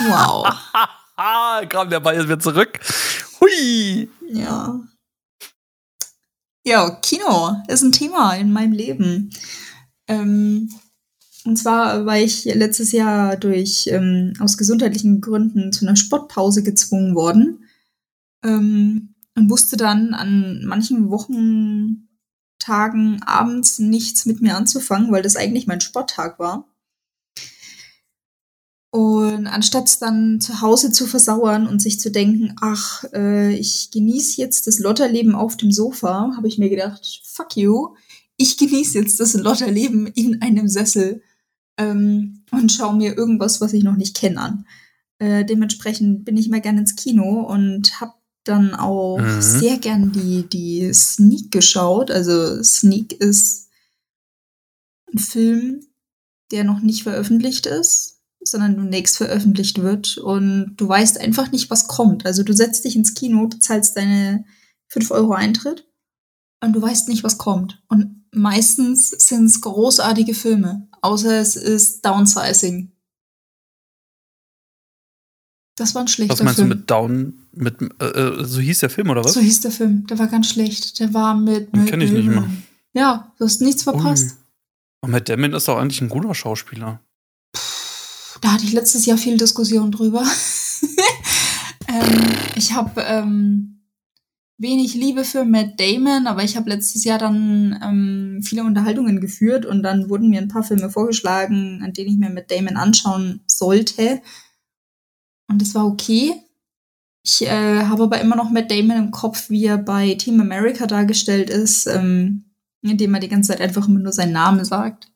Wow. Haha, kam der Ball jetzt wieder zurück. Hui. Ja. Ja, Kino ist ein Thema in meinem Leben. Ähm, und zwar war ich letztes Jahr durch ähm, aus gesundheitlichen Gründen zu einer Sportpause gezwungen worden ähm, und wusste dann an manchen Wochentagen abends nichts mit mir anzufangen, weil das eigentlich mein Sporttag war. Und anstatt es dann zu Hause zu versauern und sich zu denken, ach, äh, ich genieße jetzt das Lotterleben auf dem Sofa, habe ich mir gedacht, fuck you, ich genieße jetzt das Lotterleben in einem Sessel ähm, und schaue mir irgendwas, was ich noch nicht kenne, an. Äh, dementsprechend bin ich immer gerne ins Kino und habe dann auch Mhm. sehr gern die, die Sneak geschaut. Also Sneak ist ein Film, der noch nicht veröffentlicht ist, sondern demnächst veröffentlicht wird und du weißt einfach nicht, was kommt. Also du setzt dich ins Kino, du zahlst deine 5 Euro Eintritt und du weißt nicht, was kommt. Und meistens sind es großartige Filme, außer es ist Downsizing. Das war ein schlechter Was meinst Film. du mit Down? Mit, äh, äh, so hieß der Film, oder was? So hieß der Film, der Film. War ganz schlecht. Der war mit. Den Matt kenn ich nicht mehr. Ja, du hast nichts verpasst. Und Matt Damon ist doch eigentlich ein guter Schauspieler. Da hatte ich letztes Jahr viel Diskussion drüber. ähm, ich habe ähm, wenig Liebe für Matt Damon, aber ich habe letztes Jahr dann ähm, viele Unterhaltungen geführt und dann wurden mir ein paar Filme vorgeschlagen, an denen ich mir Matt Damon anschauen sollte. Und das war okay. Ich äh, habe aber immer noch Matt Damon im Kopf, wie er bei Team America dargestellt ist, ähm, indem er die ganze Zeit einfach immer nur seinen Namen sagt.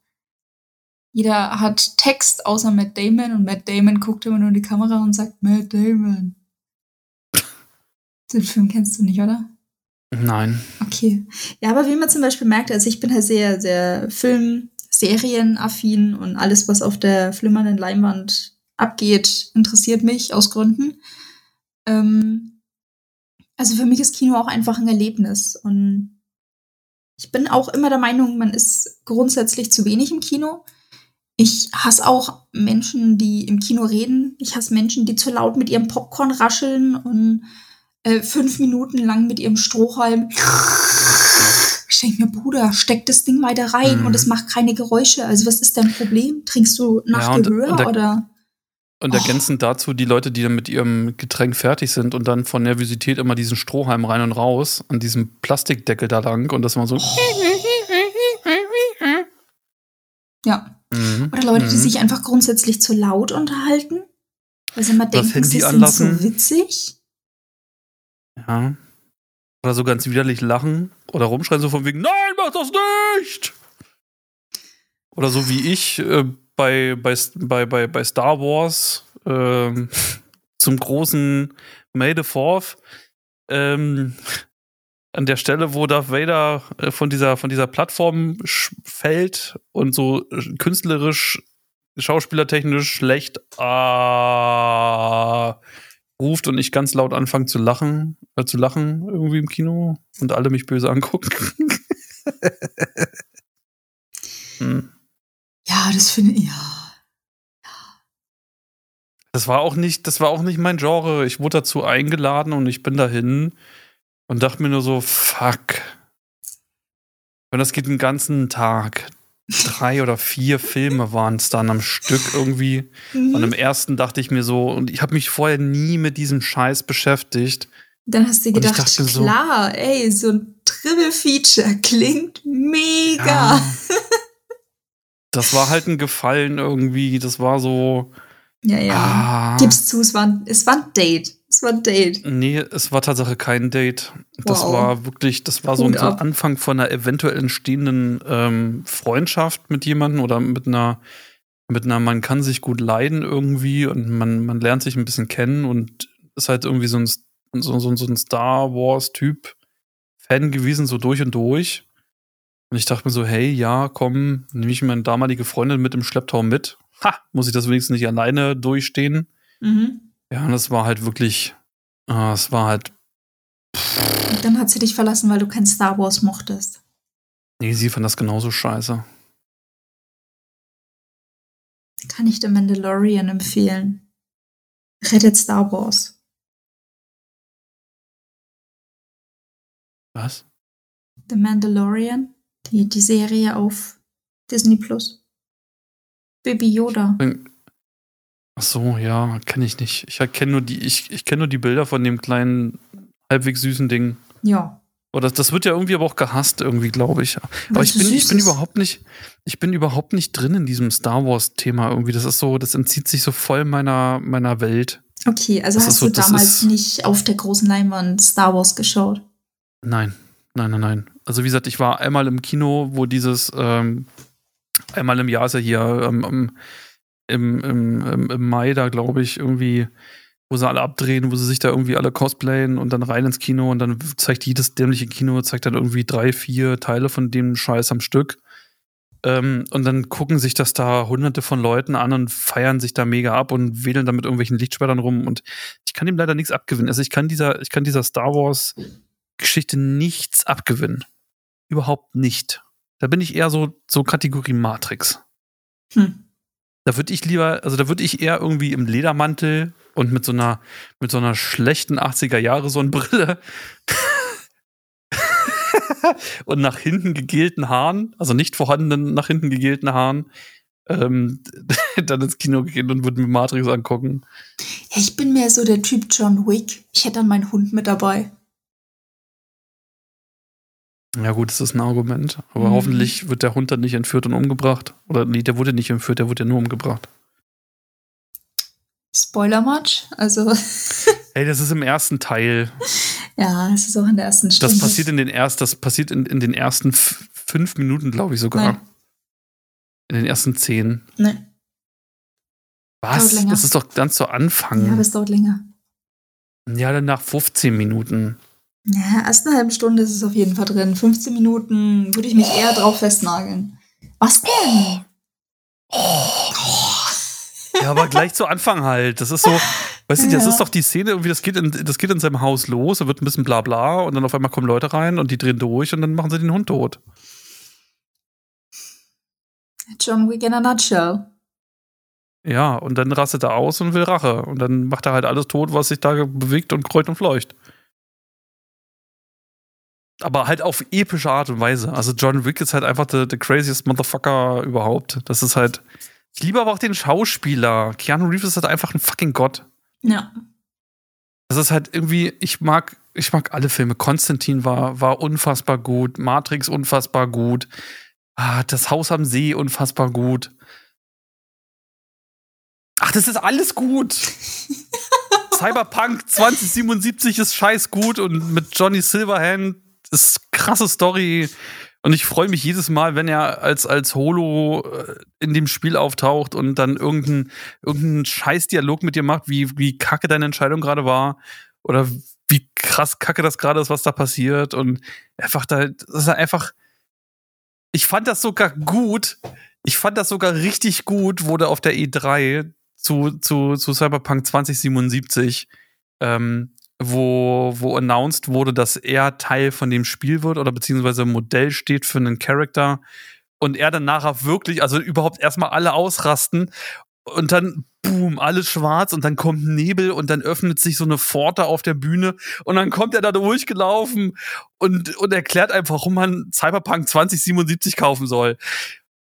Jeder hat Text außer Matt Damon und Matt Damon guckt immer nur in die Kamera und sagt Matt Damon. Den Film kennst du nicht, oder? Nein. Okay. Ja, aber wie man zum Beispiel merkt, also ich bin halt sehr, sehr Film-, Serienaffin und alles, was auf der flimmernden Leinwand abgeht, interessiert mich aus Gründen. Ähm, also für mich ist Kino auch einfach ein Erlebnis und ich bin auch immer der Meinung, man ist grundsätzlich zu wenig im Kino. Ich hasse auch Menschen, die im Kino reden. Ich hasse Menschen, die zu laut mit ihrem Popcorn rascheln und äh, fünf Minuten lang mit ihrem Strohhalm. Ich denke mir, Bruder, steck das Ding weiter rein Mhm. und es macht keine Geräusche. Also was ist dein Problem? Trinkst du nach Ja, und- Gehör und der- oder? Und Oh. ergänzend dazu die Leute, die dann mit ihrem Getränk fertig sind und dann von Nervosität immer diesen Strohhalm rein und raus an diesem Plastikdeckel da lang und das immer so. Ja. Mhm. Oder Leute, die Mhm. sich einfach grundsätzlich zu laut unterhalten. Weil sie immer Das denken, sie sind so witzig. Ja. Oder so ganz widerlich lachen oder rumschreien, so von wegen, nein, mach das nicht! Oder so wie ich äh, bei, bei, bei, bei, Star Wars ähm, zum großen May the Fourth ähm, an der Stelle, wo Darth Vader äh, von dieser, von dieser Plattform fällt und so äh, künstlerisch, schauspielertechnisch schlecht ah, ruft und ich ganz laut anfange zu lachen, äh, zu lachen irgendwie im Kino und alle mich böse angucken. hm. Ja, das finde ich, ja. Das war auch nicht, das war auch nicht mein Genre. Ich wurde dazu eingeladen und ich bin dahin und dachte mir nur so, fuck. Und das geht den ganzen Tag. Drei oder vier Filme waren es dann am Stück irgendwie. Und im Mhm. ersten dachte ich mir so, und ich habe mich vorher nie mit diesem Scheiß beschäftigt. Dann hast du Und gedacht, dachte so- klar, ey, so ein Triple-Feature klingt mega. Ja. Das war halt ein Gefallen irgendwie. Das war so. Ja, ja. Ah, Gib's zu, es war, ein- es war ein Date. Es war ein Date. Nee, es war Tatsache kein Date. Das Wow. war wirklich, das war so ein, so ein. Anfang von einer eventuell entstehenden ähm, Freundschaft mit jemandem oder mit einer, mit einer, man kann sich gut leiden irgendwie und man, man lernt sich ein bisschen kennen und ist halt irgendwie so ein, so, so, so ein Star Wars-Typ Fan gewesen, so durch und durch. Und ich dachte mir so, hey, ja, komm, nehme ich meine damalige Freundin mit im Schlepptau mit. Ha, muss ich das wenigstens nicht alleine durchstehen? Mhm. Ja, und das war halt wirklich, äh, es war halt Und dann hat sie dich verlassen, weil du kein Star Wars mochtest. Nee, sie fand das genauso scheiße. Kann ich The Mandalorian empfehlen. Rettet Star Wars. Was? The Mandalorian, die, die Serie auf Disney Plus. Baby Yoda. Ach so, ja, kenne ich nicht. Ich kenne nur die, ich, ich kenne nur die Bilder von dem kleinen, halbwegs süßen Ding. Ja. Oder das, das wird ja irgendwie aber auch gehasst, irgendwie, glaube ich. Aber ich bin, ich bin überhaupt nicht, ich bin überhaupt nicht drin in diesem Star Wars-Thema irgendwie. Das ist so, das entzieht sich so voll meiner, meiner Welt. Okay, also Das hast so- du damals nicht auf der großen Leinwand Star Wars geschaut? Nein, nein, nein, nein. Also wie gesagt, ich war einmal im Kino, wo dieses, ähm, einmal im Jahr ist ja hier ähm, im, im, im, Mai da, glaube ich, irgendwie, wo sie alle abdrehen, wo sie sich da irgendwie alle cosplayen und dann rein ins Kino und dann zeigt jedes dämliche Kino, zeigt dann irgendwie drei, vier Teile von dem Scheiß am Stück. Ähm, und dann gucken sich das da hunderte von Leuten an und feiern sich da mega ab und wedeln da mit irgendwelchen Lichtschwertern rum. Und ich kann dem leider nichts abgewinnen. Also ich kann dieser, ich kann dieser Star Wars Geschichte nichts abgewinnen. Überhaupt nicht. Da bin ich eher so, so Kategorie Matrix. Hm. Da würde ich lieber, also da würde ich eher irgendwie im Ledermantel und mit so einer, mit so einer schlechten 80er Jahre Sonnenbrille und nach hinten gegelten Haaren, also nicht vorhandenen nach hinten gegelten Haaren, ähm, dann ins Kino gehen und würde mir Matrix angucken. Ja, ich bin mehr so der Typ John Wick. Ich hätte dann meinen Hund mit dabei. Ja, gut, das ist ein Argument. Aber Mhm. hoffentlich wird der Hund dann nicht entführt und umgebracht. Oder nee, der wurde nicht entführt, der wurde ja nur umgebracht. Spoiler much? Also, Ey, das ist im ersten Teil. ja, es ist auch in der ersten Stunde. Das passiert in den erst, das passiert in, in den ersten fünf Minuten, glaube ich sogar. Nein. In den ersten zehn. Nein. Was? Das ist doch ganz zu Ja, Anfang. aber es dauert länger. Ja, dann nach 15 Minuten. Ja, erst eine halbe Stunde ist es auf jeden Fall drin. 15 Minuten würde ich mich eher drauf festnageln. Was denn? Ja, aber gleich zu Anfang halt. Das ist so, weißt du, das Ja. ist doch die Szene, irgendwie, das geht, in, das geht in seinem Haus los, da wird ein bisschen bla bla und dann auf einmal kommen Leute rein und die drehen durch und dann machen sie den Hund tot. John Wick in a nutshell. Ja, und dann rastet er aus und will Rache. Und dann macht er halt alles tot, was sich da bewegt und kreucht und fleucht. Aber halt auf epische Art und Weise. Also John Wick ist halt einfach the, the craziest Motherfucker überhaupt. Das ist halt. Ich liebe aber auch den Schauspieler. Keanu Reeves ist halt einfach ein fucking Gott. Ja. Das ist halt irgendwie, ich mag, ich mag alle Filme. Konstantin war, war unfassbar gut, Matrix unfassbar gut, ah, das Haus am See unfassbar gut. Ach, das ist alles gut. Cyberpunk 2077 ist scheiß gut und mit Johnny Silverhand ist krasse Story. Und ich freue mich jedes Mal, wenn er als, als Holo äh, in dem Spiel auftaucht und dann irgendeinen irgendeinen Scheißdialog mit dir macht, wie, wie kacke deine Entscheidung gerade war oder wie krass kacke das gerade ist, was da passiert. Und einfach da, das ist einfach. Ich fand das sogar gut. Ich fand das sogar richtig gut, wurde auf der E3 zu, zu, zu Cyberpunk 2077, ähm, wo, wo announced wurde, dass er Teil von dem Spiel wird oder beziehungsweise Modell steht für einen Charakter und er dann nachher wirklich, also überhaupt erstmal alle ausrasten und dann boom, alles schwarz und dann kommt Nebel und dann öffnet sich so eine Pforte auf der Bühne und dann kommt er da durchgelaufen und, und erklärt einfach, warum man Cyberpunk 2077 kaufen soll.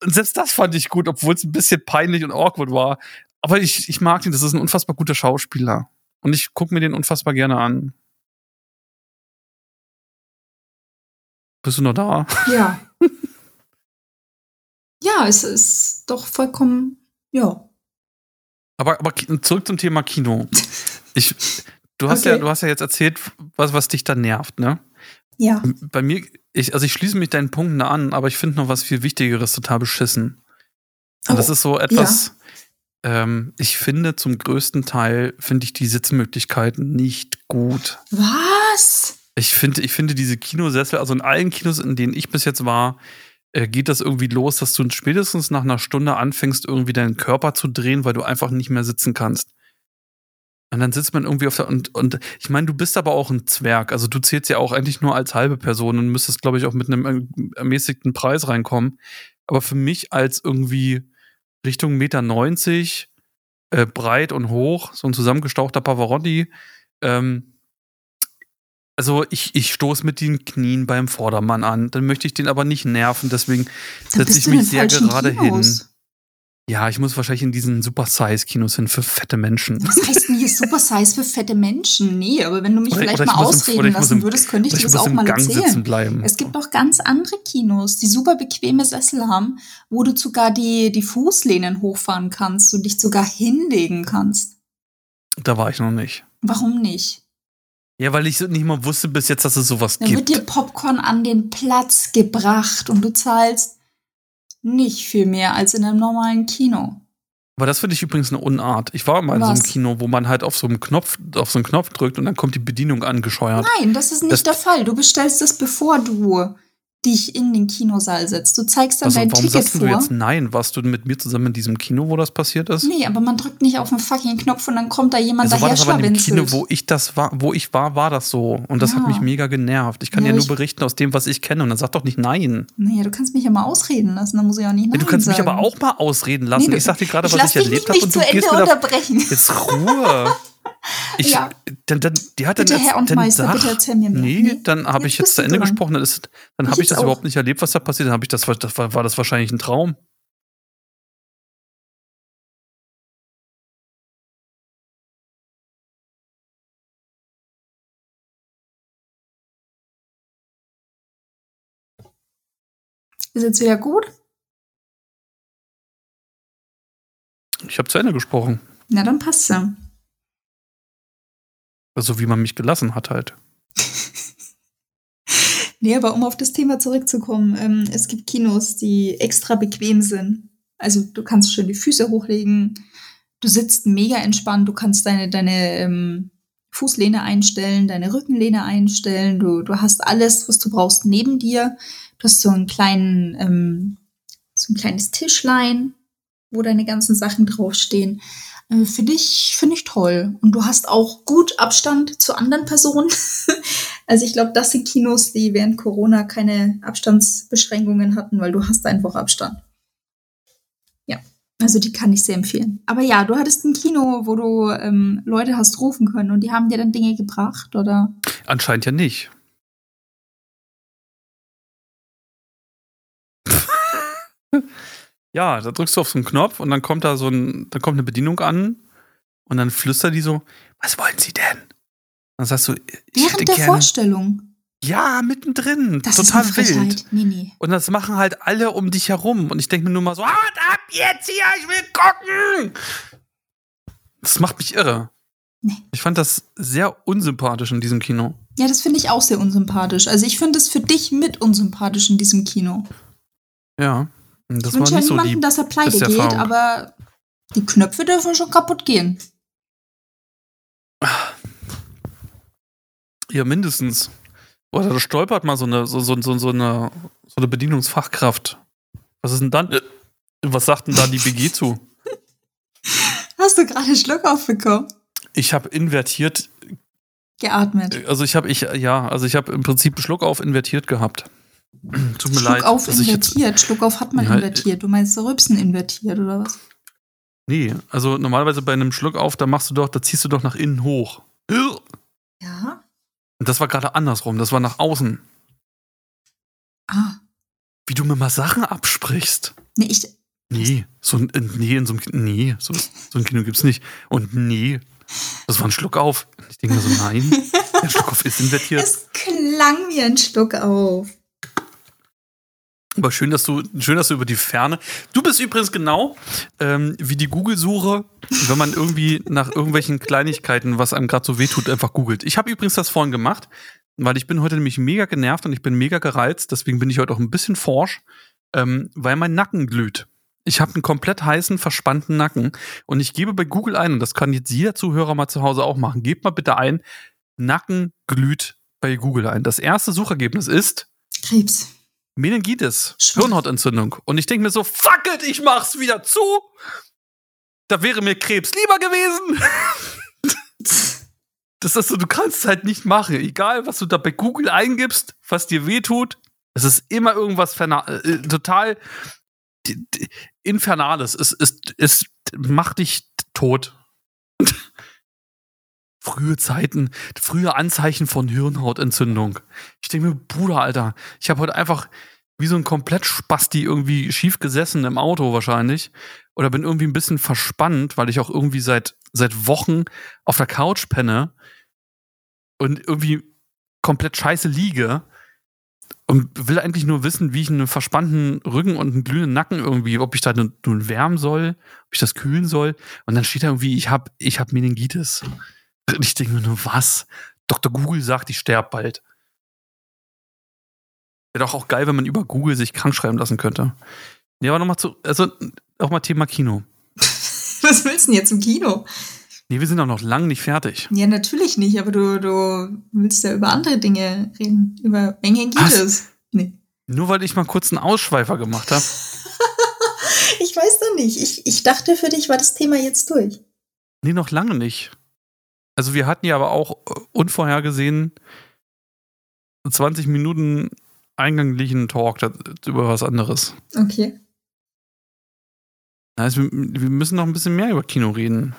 Und selbst das fand ich gut, obwohl es ein bisschen peinlich und awkward war. Aber ich, ich mag ihn, das ist ein unfassbar guter Schauspieler. Und ich gucke mir den unfassbar gerne an. Bist du noch da? Ja. ja, es ist doch vollkommen, ja. Aber, aber zurück zum Thema Kino. Ich, du, hast ja, Okay. du hast ja jetzt erzählt, was, was dich da nervt, ne? Ja. Bei mir, ich, also ich schließe mich deinen Punkten da an, aber ich finde noch was viel Wichtigeres total beschissen. Und das Oh, ist so etwas, ähm, ich finde zum größten Teil, finde ich die Sitzmöglichkeiten nicht gut. Was? Ich finde, ich finde diese Kinosessel, also in allen Kinos, in denen ich bis jetzt war, äh, geht das irgendwie los, dass du spätestens nach einer Stunde anfängst, irgendwie deinen Körper zu drehen, weil du einfach nicht mehr sitzen kannst. Und dann sitzt man irgendwie auf der, und, und ich meine, du bist aber auch ein Zwerg. Also du zählst ja auch eigentlich nur als halbe Person und müsstest, glaube ich, auch mit einem äh, ermäßigten Preis reinkommen. Aber für mich als irgendwie Richtung Meter 90, äh, breit und hoch, so ein zusammengestauchter Pavarotti, ähm, also ich, ich stoße mit den Knien beim Vordermann an. Dann möchte ich den aber nicht nerven, deswegen setze ich mich sehr gerade Kinos. hin. Ja, ich muss wahrscheinlich in diesen Super-Size-Kinos hin für fette Menschen. Was heißt denn hier Super Size für fette Menschen? Nee, aber wenn du mich Oder- vielleicht oder mal im- ausreden muss lassen im- würdest, könnte ich dir das auch im mal Gang erzählen. Es gibt noch ganz andere Kinos, die super bequeme Sessel haben, wo du sogar die, die Fußlehnen hochfahren kannst und dich sogar hinlegen kannst. Da war ich noch nicht. Warum nicht? Ja, weil ich nicht mal wusste bis jetzt, dass es sowas Dann wird gibt. dir Popcorn an den Platz gebracht und du zahlst nicht viel mehr als in einem normalen Kino. Aber das finde ich übrigens eine Unart. Ich war mal in so einem Was? Kino, wo man halt auf so einen Knopf, auf so einen Knopf drückt und dann kommt die Bedienung angescheuert. Nein, das ist nicht Das- der Fall. Du bestellst es, bevor du dich in den Kinosaal setzt. Du zeigst dann Also, dein warum Ticket sagst du vor. jetzt nein? Warst du mit mir zusammen in diesem Kino, wo das passiert ist? Nee, aber man drückt nicht auf den fucking Knopf und dann kommt da jemand Also war daher das aber in dem Kino, wo ich das war, wo ich war, war das so. Und das hat Ah. mich mega genervt. Ich kann Ja, dir nur ich- berichten aus dem, was ich kenne. Und dann sag doch nicht nein. Naja, du kannst mich ja mal ausreden lassen, dann muss ich auch nicht nein du kannst mich sagen. aber auch mal ausreden lassen. Nee, ich sag dir gerade, ich was ich dich erlebt habe. mich Und zu du Ende gehst mir da unterbrechen. Jetzt Ruhe. Ich, Ja. dann, dann, die hat dann, Bitte, Herr dann Ontmeister, sag, bitte erzähl mir mehr. Nee, Nee, dann habe ich jetzt zu Ende dran. gesprochen. Dann, ist, dann habe ich das auch. überhaupt nicht erlebt, was da passiert. Dann habe ich das, das war, war das wahrscheinlich ein Traum. Ist jetzt wieder gut? Ich habe zu Ende gesprochen. Na, dann passt's ja. Also wie man mich gelassen hat halt. Nee, aber um auf das Thema zurückzukommen, ähm, es gibt Kinos, die extra bequem sind. Also du kannst schön die Füße hochlegen, du sitzt mega entspannt, du kannst deine, deine ähm, Fußlehne einstellen, deine Rückenlehne einstellen, du, du hast alles, was du brauchst neben dir. Du hast so einen kleinen, ähm, so ein kleines Tischlein, wo deine ganzen Sachen draufstehen. Äh, Finde ich, finde ich toll. Und du hast auch gut Abstand zu anderen Personen. Also ich glaube, das sind Kinos, die während Corona keine Abstandsbeschränkungen hatten, weil du hast einfach Abstand. Ja, also die kann ich sehr empfehlen. Aber ja, du hattest ein Kino, wo du ähm, Leute hast rufen können und die haben dir dann Dinge gebracht, oder? Anscheinend ja nicht. ja, da drückst du auf so einen Knopf und dann kommt da so ein, dann kommt eine Bedienung an und dann flüstert die so, was wollen Sie denn? Dann sagst du, ich Während der gerne, Vorstellung. ja, mittendrin, Das total ist wild. Nee, nee. Und das machen halt alle um dich herum. Und ich denke mir nur mal so, halt ab jetzt hier, ich will gucken. Das macht mich irre. Nee. Ich fand das sehr unsympathisch in diesem Kino. Ja, das finde ich auch sehr unsympathisch. Also ich finde es für dich mit unsympathisch in diesem Kino. Ja. Das ich wünsche ja so niemandem, die. dass er pleite geht, Erfahrung. aber die Knöpfe dürfen schon kaputt gehen. Ja, mindestens. Oder da stolpert mal so eine, so, so, so, so eine, so eine Bedienungsfachkraft. Was ist denn dann? Äh, Was sagt denn da die BG zu? Hast du gerade einen Schluck aufbekommen? Ich habe invertiert, Geatmet. also ich habe ich ja, also ich habe im Prinzip Schluck auf invertiert gehabt. Tut mir Schluck leid. auf invertiert. Schluck auf hat man Ja, invertiert. Du meinst Rübsen invertiert oder was? Nee, also normalerweise bei einem Schluck auf, da machst du doch, da ziehst du doch nach innen hoch. Und Ja. das war gerade andersrum, das war nach außen. Ah. Wie du mir mal Sachen absprichst. Nee, ich. Nee, so ein, nee, in so einem, nee, so, so ein Kino gibt's nicht. Und nee, das war ein Schluck auf. Ich denke mir so, nein, der Schluck auf ist invertiert. Es klang wie ein Schluck auf. Aber schön, dass du, schön, dass du über die Ferne. Du bist übrigens genau ähm, wie die Google-Suche, wenn man irgendwie nach irgendwelchen Kleinigkeiten, was einem gerade so wehtut, einfach googelt. Ich habe übrigens das vorhin gemacht, weil ich bin heute nämlich mega genervt und ich bin mega gereizt. Deswegen bin ich heute auch ein bisschen forsch, ähm, weil mein Nacken glüht. Ich habe einen komplett heißen, verspannten Nacken und ich gebe bei Google ein, und das kann jetzt jeder Zuhörer mal zu Hause auch machen. Gebt mal bitte ein, Nacken glüht bei Google ein. Das erste Suchergebnis ist Krebs. Meningitis. Hirnhautentzündung. Und ich denke mir so, fuck it, ich mach's wieder zu. Da wäre mir Krebs lieber gewesen. Das ist so, du kannst es halt nicht machen. Egal, was du da bei Google eingibst, was dir wehtut, es ist immer irgendwas ferna- äh, total Infernales. Es, es, es macht dich tot. Frühe Zeiten, frühe Anzeichen von Hirnhautentzündung. Ich denke mir, Bruder, Alter, ich habe heute einfach wie so ein komplett Spasti irgendwie schief gesessen im Auto wahrscheinlich. Oder bin irgendwie ein bisschen verspannt, weil ich auch irgendwie seit, seit Wochen auf der Couch penne und irgendwie komplett scheiße liege und will eigentlich nur wissen, wie ich einen verspannten Rücken und einen glühenden Nacken irgendwie, ob ich da nun nun wärmen soll, ob ich das kühlen soll. Und dann steht da irgendwie, ich habe ich hab Meningitis. Ich denke mir nur, was? Dr. Google sagt, ich sterbe bald. Wäre doch auch geil, wenn man über Google sich krank schreiben lassen könnte. Nee, aber nochmal zu, also auch mal Thema Kino. Was willst du denn jetzt im Kino? Nee, wir sind auch noch lang nicht fertig. Ja, natürlich nicht, aber du, du willst ja über andere Dinge reden. Über Meningitis. Nee. Nur weil ich mal kurz einen Ausschweifer gemacht habe. ich weiß doch nicht. Ich, ich dachte, für dich war das Thema jetzt durch. Nee, noch lange nicht. Also wir hatten ja aber auch äh, unvorhergesehen 20 Minuten einganglichen Talk das- über was anderes. Okay. Also wir, wir müssen noch ein bisschen mehr über Kino reden.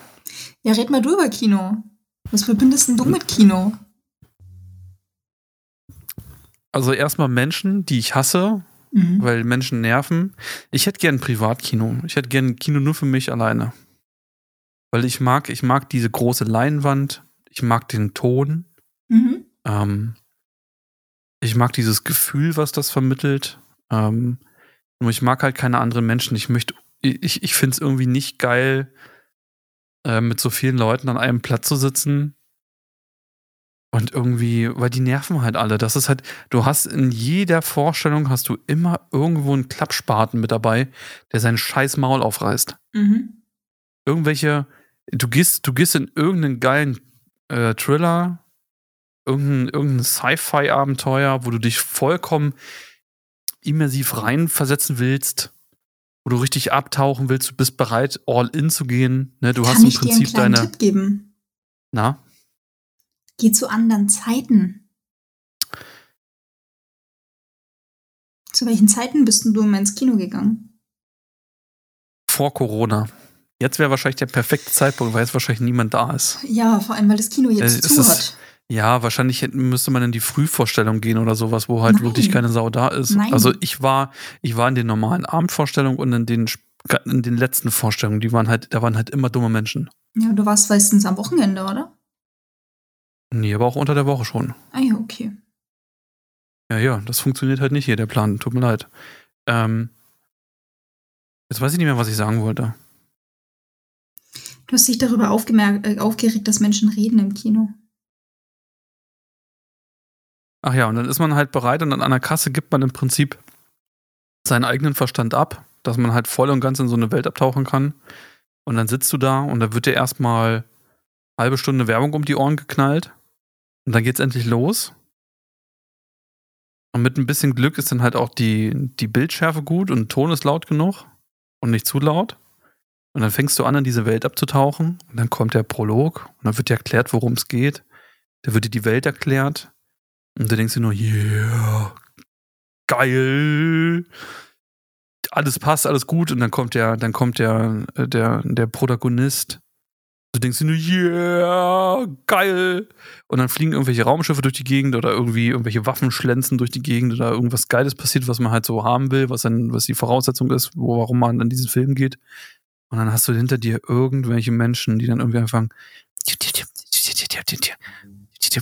Ja, red mal du über Kino. Was verbindest denn du mit Kino? Also erstmal Menschen, die ich hasse, Mhm. weil Menschen nerven. Ich hätte gern ein Privatkino. Ich hätte gern ein Kino nur für mich alleine. Weil ich mag, ich mag diese große Leinwand, ich mag den Ton, Mhm. ähm, ich mag dieses Gefühl, was das vermittelt. Ähm, nur ich mag halt keine anderen Menschen. Ich möchte, ich, ich finde es irgendwie nicht geil, äh, mit so vielen Leuten an einem Platz zu sitzen. Und irgendwie, weil die nerven halt alle. Das ist halt, du hast in jeder Vorstellung hast du immer irgendwo einen Klappspaten mit dabei, der sein scheiß Maul aufreißt. Mhm. Irgendwelche, du gehst, du gehst in irgendeinen geilen äh, Thriller, irgendein, irgendein Sci-Fi-Abenteuer, wo du dich vollkommen immersiv reinversetzen willst, wo du richtig abtauchen willst, du bist bereit, all in zu gehen. Ne? Du hast Kann im ich dir einen Prinzip kleinen deine. Tipp geben? Na? Geh zu anderen Zeiten. Zu welchen Zeiten bist du immer ins Kino gegangen? vor Corona. Jetzt wäre wahrscheinlich der perfekte Zeitpunkt, weil jetzt wahrscheinlich niemand da ist. Ja, vor allem, weil das Kino jetzt Äh, zu hat. Ja, wahrscheinlich müsste man in die Frühvorstellung gehen oder sowas, wo halt Nein. wirklich keine Sau da ist. Nein. Also ich war, ich war in den normalen Abendvorstellungen und in den, in den letzten Vorstellungen, die waren halt, da waren halt immer dumme Menschen. Ja, du warst meistens am Wochenende, oder? Nee, aber auch unter der Woche schon. Ah ja, okay. Ja, ja, das funktioniert halt nicht hier, der Plan. Tut mir leid. Ähm, jetzt weiß ich nicht mehr, was ich sagen wollte. Du hast dich darüber äh, aufgeregt, dass Menschen reden im Kino. Ach ja, und dann ist man halt bereit und an der Kasse gibt man im Prinzip seinen eigenen Verstand ab, dass man halt voll und ganz in so eine Welt abtauchen kann. Und dann sitzt du da und da wird dir erstmal halbe Stunde Werbung um die Ohren geknallt. Und dann geht's endlich los. Und mit ein bisschen Glück ist dann halt auch die, die Bildschärfe gut und Ton ist laut genug und nicht zu laut. Und dann fängst du an, in diese Welt abzutauchen. Und dann kommt der Prolog und dann wird dir erklärt, worum es geht. Da wird dir die Welt erklärt. Und du denkst dir nur, yeah, geil. Alles passt, alles gut. Und dann kommt der, dann kommt der, äh, der, der Protagonist. Du denkst dir nur, yeah, geil. Und dann fliegen irgendwelche Raumschiffe durch die Gegend oder irgendwie irgendwelche Waffen schlänzen durch die Gegend oder irgendwas Geiles passiert, was man halt so haben will, was dann, was die Voraussetzung ist, wo, warum man an diesen Film geht. Und dann hast du hinter dir irgendwelche Menschen, die dann irgendwie anfangen,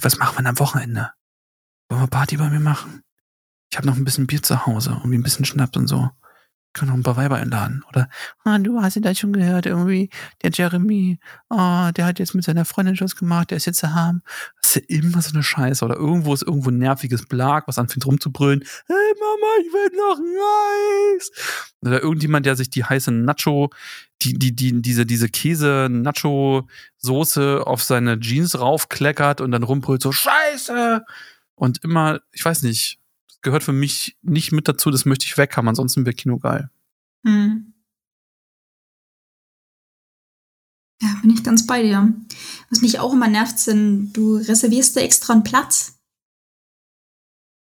was machen wir am Wochenende? Wollen wir Party bei mir machen? Ich habe noch ein bisschen Bier zu Hause, irgendwie ein bisschen Schnaps und so. Können noch ein paar Weiber einladen. Oder, ah, du hast ja das schon gehört, irgendwie, der Jeremy, ah, der hat jetzt mit seiner Freundin Schluss gemacht, der ist jetzt daheim. Das ist ja immer so eine Scheiße. Oder irgendwo ist irgendwo ein nerviges Blag, was anfängt rumzubrüllen. Hey Mama, ich will noch ein Eis. Oder irgendjemand, der sich die heiße Nacho, die, die, die, diese, diese Käse-Nacho-Soße auf seine Jeans raufkleckert und dann rumbrüllt so, Scheiße! Und immer, ich weiß nicht, das gehört für mich nicht mit dazu, das möchte ich weg haben, ansonsten wäre Kino geil. Hm. Ja, bin ich ganz bei dir. Was mich auch immer nervt, sind, du reservierst dir extra einen Platz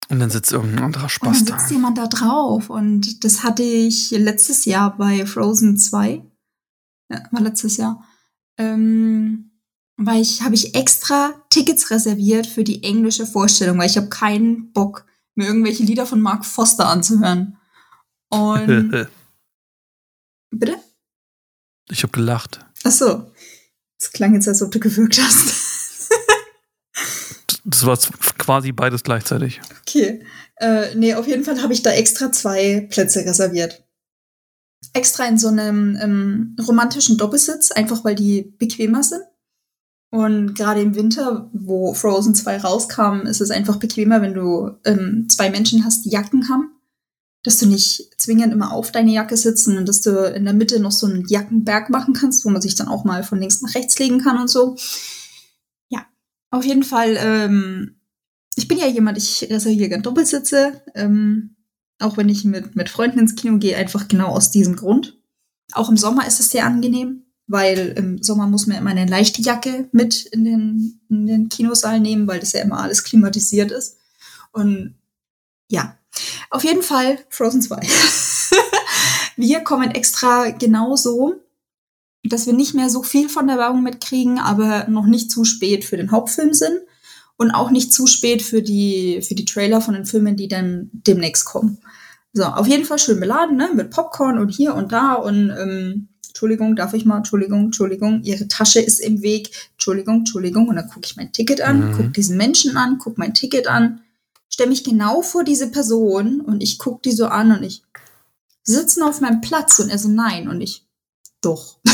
Und dann sitzt irgendein anderer und Spaß dann da. sitzt jemand da drauf. Und das hatte ich letztes Jahr bei Frozen 2. Ja, war letztes Jahr. Ähm, weil ich habe ich extra Tickets reserviert für die englische Vorstellung, weil ich habe keinen Bock, mir irgendwelche Lieder von Mark Foster anzuhören. Und bitte? ich habe gelacht. Ach so. Das klang jetzt, als ob du gewirkt hast. Das war quasi beides gleichzeitig. okay. Äh, nee, auf jeden Fall habe ich da extra zwei Plätze reserviert. Extra in so einem ähm, romantischen Doppelsitz, einfach weil die bequemer sind. Und gerade im Winter, wo Frozen 2 rauskam, ist es einfach bequemer, wenn du ähm, zwei Menschen hast, die Jacken haben. Dass du nicht zwingend immer auf deine Jacke sitzt, sondern dass du in der Mitte noch so einen Jackenberg machen kannst, wo man sich dann auch mal von links nach rechts legen kann und so. Ja, auf jeden Fall, ähm, ich bin ja jemand, ich reserviere gern Doppelsitze. Ähm, Auch wenn ich mit, mit Freunden ins Kino gehe, einfach genau aus diesem Grund. Auch im Sommer ist es sehr angenehm, weil im Sommer muss man immer eine leichte Jacke mit in den, in den Kinosaal nehmen, weil das ja immer alles klimatisiert ist. Und ja, auf jeden Fall Frozen 2. wir kommen extra genauso, dass wir nicht mehr so viel von der Werbung mitkriegen, aber noch nicht zu spät für den Hauptfilm sind und auch nicht zu spät für die, für die Trailer von den Filmen, die dann demnächst kommen. So, auf jeden Fall schön beladen, ne? Mit Popcorn und hier und da und ähm, Entschuldigung, darf ich mal, Entschuldigung, Entschuldigung, ihre Tasche ist im Weg, Entschuldigung, Entschuldigung. Und dann gucke ich mein Ticket an, mhm. gucke diesen Menschen an, gucke mein Ticket an, stelle mich genau vor diese Person und ich gucke die so an und ich sitzen auf meinem Platz und er so nein und ich doch.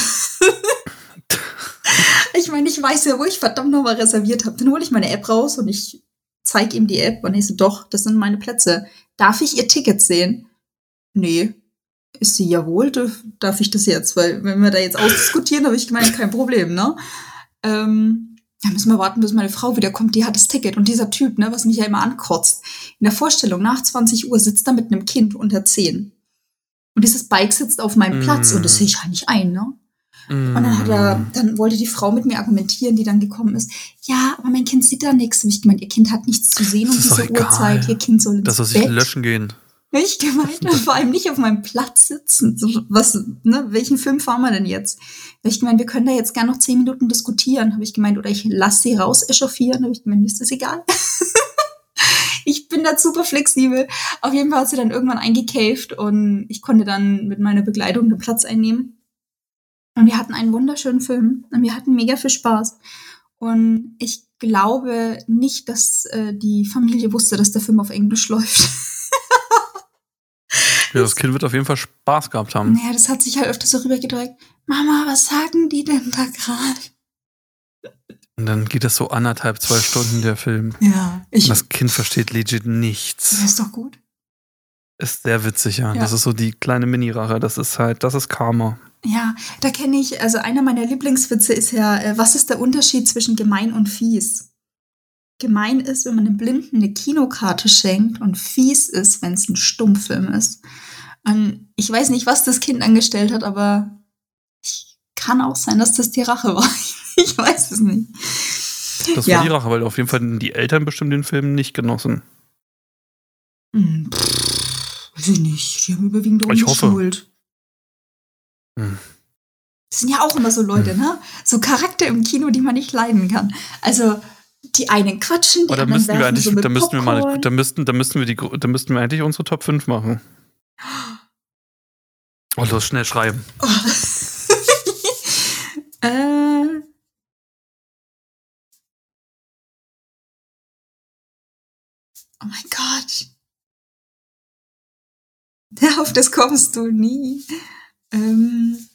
ich meine, ich weiß ja, wo ich verdammt nochmal reserviert habe. Dann hole ich meine App raus und ich zeige ihm die App und ich so, doch, das sind meine Plätze. Darf ich ihr Ticket sehen? Nee. Ist sie jawohl, darf, darf ich das jetzt? Weil wenn wir da jetzt ausdiskutieren, habe ich gemeint, kein Problem, ne? Ähm, da müssen wir warten, bis meine Frau wiederkommt, die hat das Ticket. Und dieser Typ, ne, was mich ja immer ankotzt, in der Vorstellung nach 20 Uhr sitzt er mit einem Kind unter 10. Und dieses Bike sitzt auf meinem mm. Platz und das sehe ich halt nicht ein, ne? Mm. Und dann hat er, mm. dann wollte die Frau mit mir argumentieren, die dann gekommen ist. Ja, aber mein Kind sieht da nichts. Und ich gemeint, ihr Kind hat nichts zu sehen um diese Uhrzeit. Ihr Kind soll ins Das soll sich löschen gehen. Ich gemeint, vor allem nicht auf meinem Platz sitzen. Was, ne, welchen Film fahren wir denn jetzt? ich gemeint, wir können da jetzt gerne noch zehn Minuten diskutieren, habe ich gemeint, oder ich lasse sie raus echauffieren, habe ich gemeint, ist das egal. ich bin da super flexibel. Auf jeden Fall hat sie dann irgendwann eingecaved und ich konnte dann mit meiner Begleitung den Platz einnehmen. Und wir hatten einen wunderschönen Film und wir hatten mega viel Spaß. Und ich glaube nicht, dass äh, die Familie wusste, dass der Film auf Englisch läuft. ja, das Kind wird auf jeden Fall Spaß gehabt haben. Naja, das hat sich halt öfter so rübergedrückt. Mama, was sagen die denn da gerade? Und dann geht das so anderthalb, zwei Stunden, der Film. Ja. Ich, Und das Kind versteht legit nichts. Das ist doch gut. Ist sehr witzig, ja. ja. Das ist so die kleine Mini-Rache. Das ist halt, das ist Karma. Ja, da kenne ich, also einer meiner Lieblingswitze ist ja, äh, was ist der Unterschied zwischen gemein und fies? Gemein ist, wenn man einem Blinden eine Kinokarte schenkt und fies ist, wenn es ein Stummfilm ist. Und ich weiß nicht, was das Kind angestellt hat, aber ich kann auch sein, dass das die Rache war. ich weiß es nicht. Das war ja. die Rache, weil auf jeden Fall die Eltern bestimmt den Film nicht genossen. Hm, pff, weiß ich nicht. Die haben überwiegend darum geschult. Hm. Das sind ja auch immer so Leute, hm. ne? So Charakter im Kino, die man nicht leiden kann. Also die einen quatschen, die oh, da anderen müssten wir eigentlich, so da müssten wir mal, da müssten, da müssten wir die, da müssten wir eigentlich unsere Top 5 machen. Oh, los, schnell schreiben. Oh. äh. Oh mein Gott. Auf das kommst du nie. Ähm.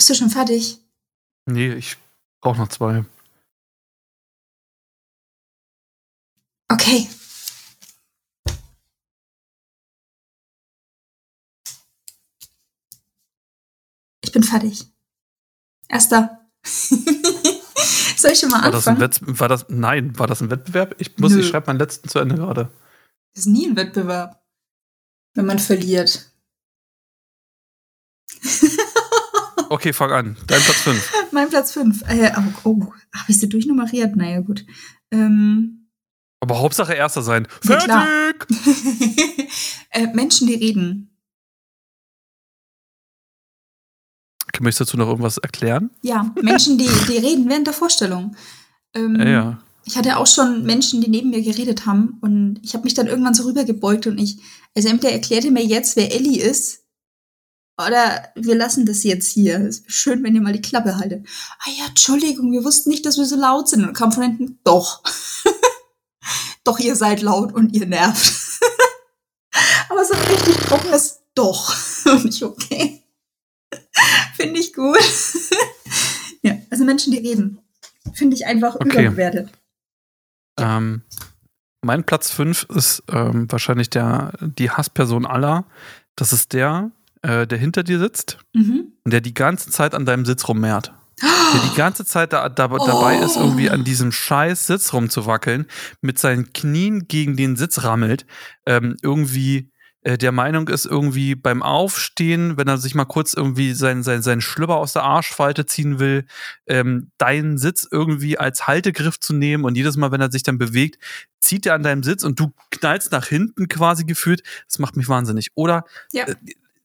Bist du schon fertig? Nee, ich brauche noch zwei. Okay. Ich bin fertig. Erster. Soll ich schon mal war anfangen? Das war das, nein, war das ein Wettbewerb? Ich muss, Nö. ich schreibe meinen letzten zu Ende gerade. Das ist nie ein Wettbewerb, wenn man verliert. okay, fang an. Dein Platz 5. mein Platz 5. Äh, oh, oh habe ich sie durchnummeriert? Naja, gut. Ähm, Aber Hauptsache Erster sein. Fertig! äh, Menschen, die reden. Möchtest du dazu noch irgendwas erklären? Ja, Menschen, die, die reden während der Vorstellung. Ähm, ja, ja. Ich hatte auch schon Menschen, die neben mir geredet haben und ich habe mich dann irgendwann so rübergebeugt und ich, also entweder erklärte mir jetzt, wer Ellie ist, oder wir lassen das jetzt hier. Es ist schön, wenn ihr mal die Klappe haltet. Ah ja, Entschuldigung, wir wussten nicht, dass wir so laut sind. Und kam von hinten, doch. doch, ihr seid laut und ihr nervt. Aber so ein richtig trockenes Doch. Und ich, okay. Finde ich gut. ja, also Menschen, die reden. Finde ich einfach okay. überbewertet. Ähm, mein Platz 5 ist ähm, wahrscheinlich der, die Hassperson aller. Das ist der, äh, der hinter dir sitzt Mhm. und der die ganze Zeit an deinem Sitz rummehrt. Der die ganze Zeit da, da, dabei ist, irgendwie an diesem scheiß Sitz rumzuwackeln, mit seinen Knien gegen den Sitz rammelt, ähm, irgendwie äh, der Meinung ist, irgendwie beim Aufstehen, wenn er sich mal kurz irgendwie seinen sein, sein Schlüpper aus der Arschfalte ziehen will, ähm, deinen Sitz irgendwie als Haltegriff zu nehmen und jedes Mal, wenn er sich dann bewegt, zieht er an deinem Sitz und du knallst nach hinten quasi gefühlt. Das macht mich wahnsinnig. Oder Ja. äh,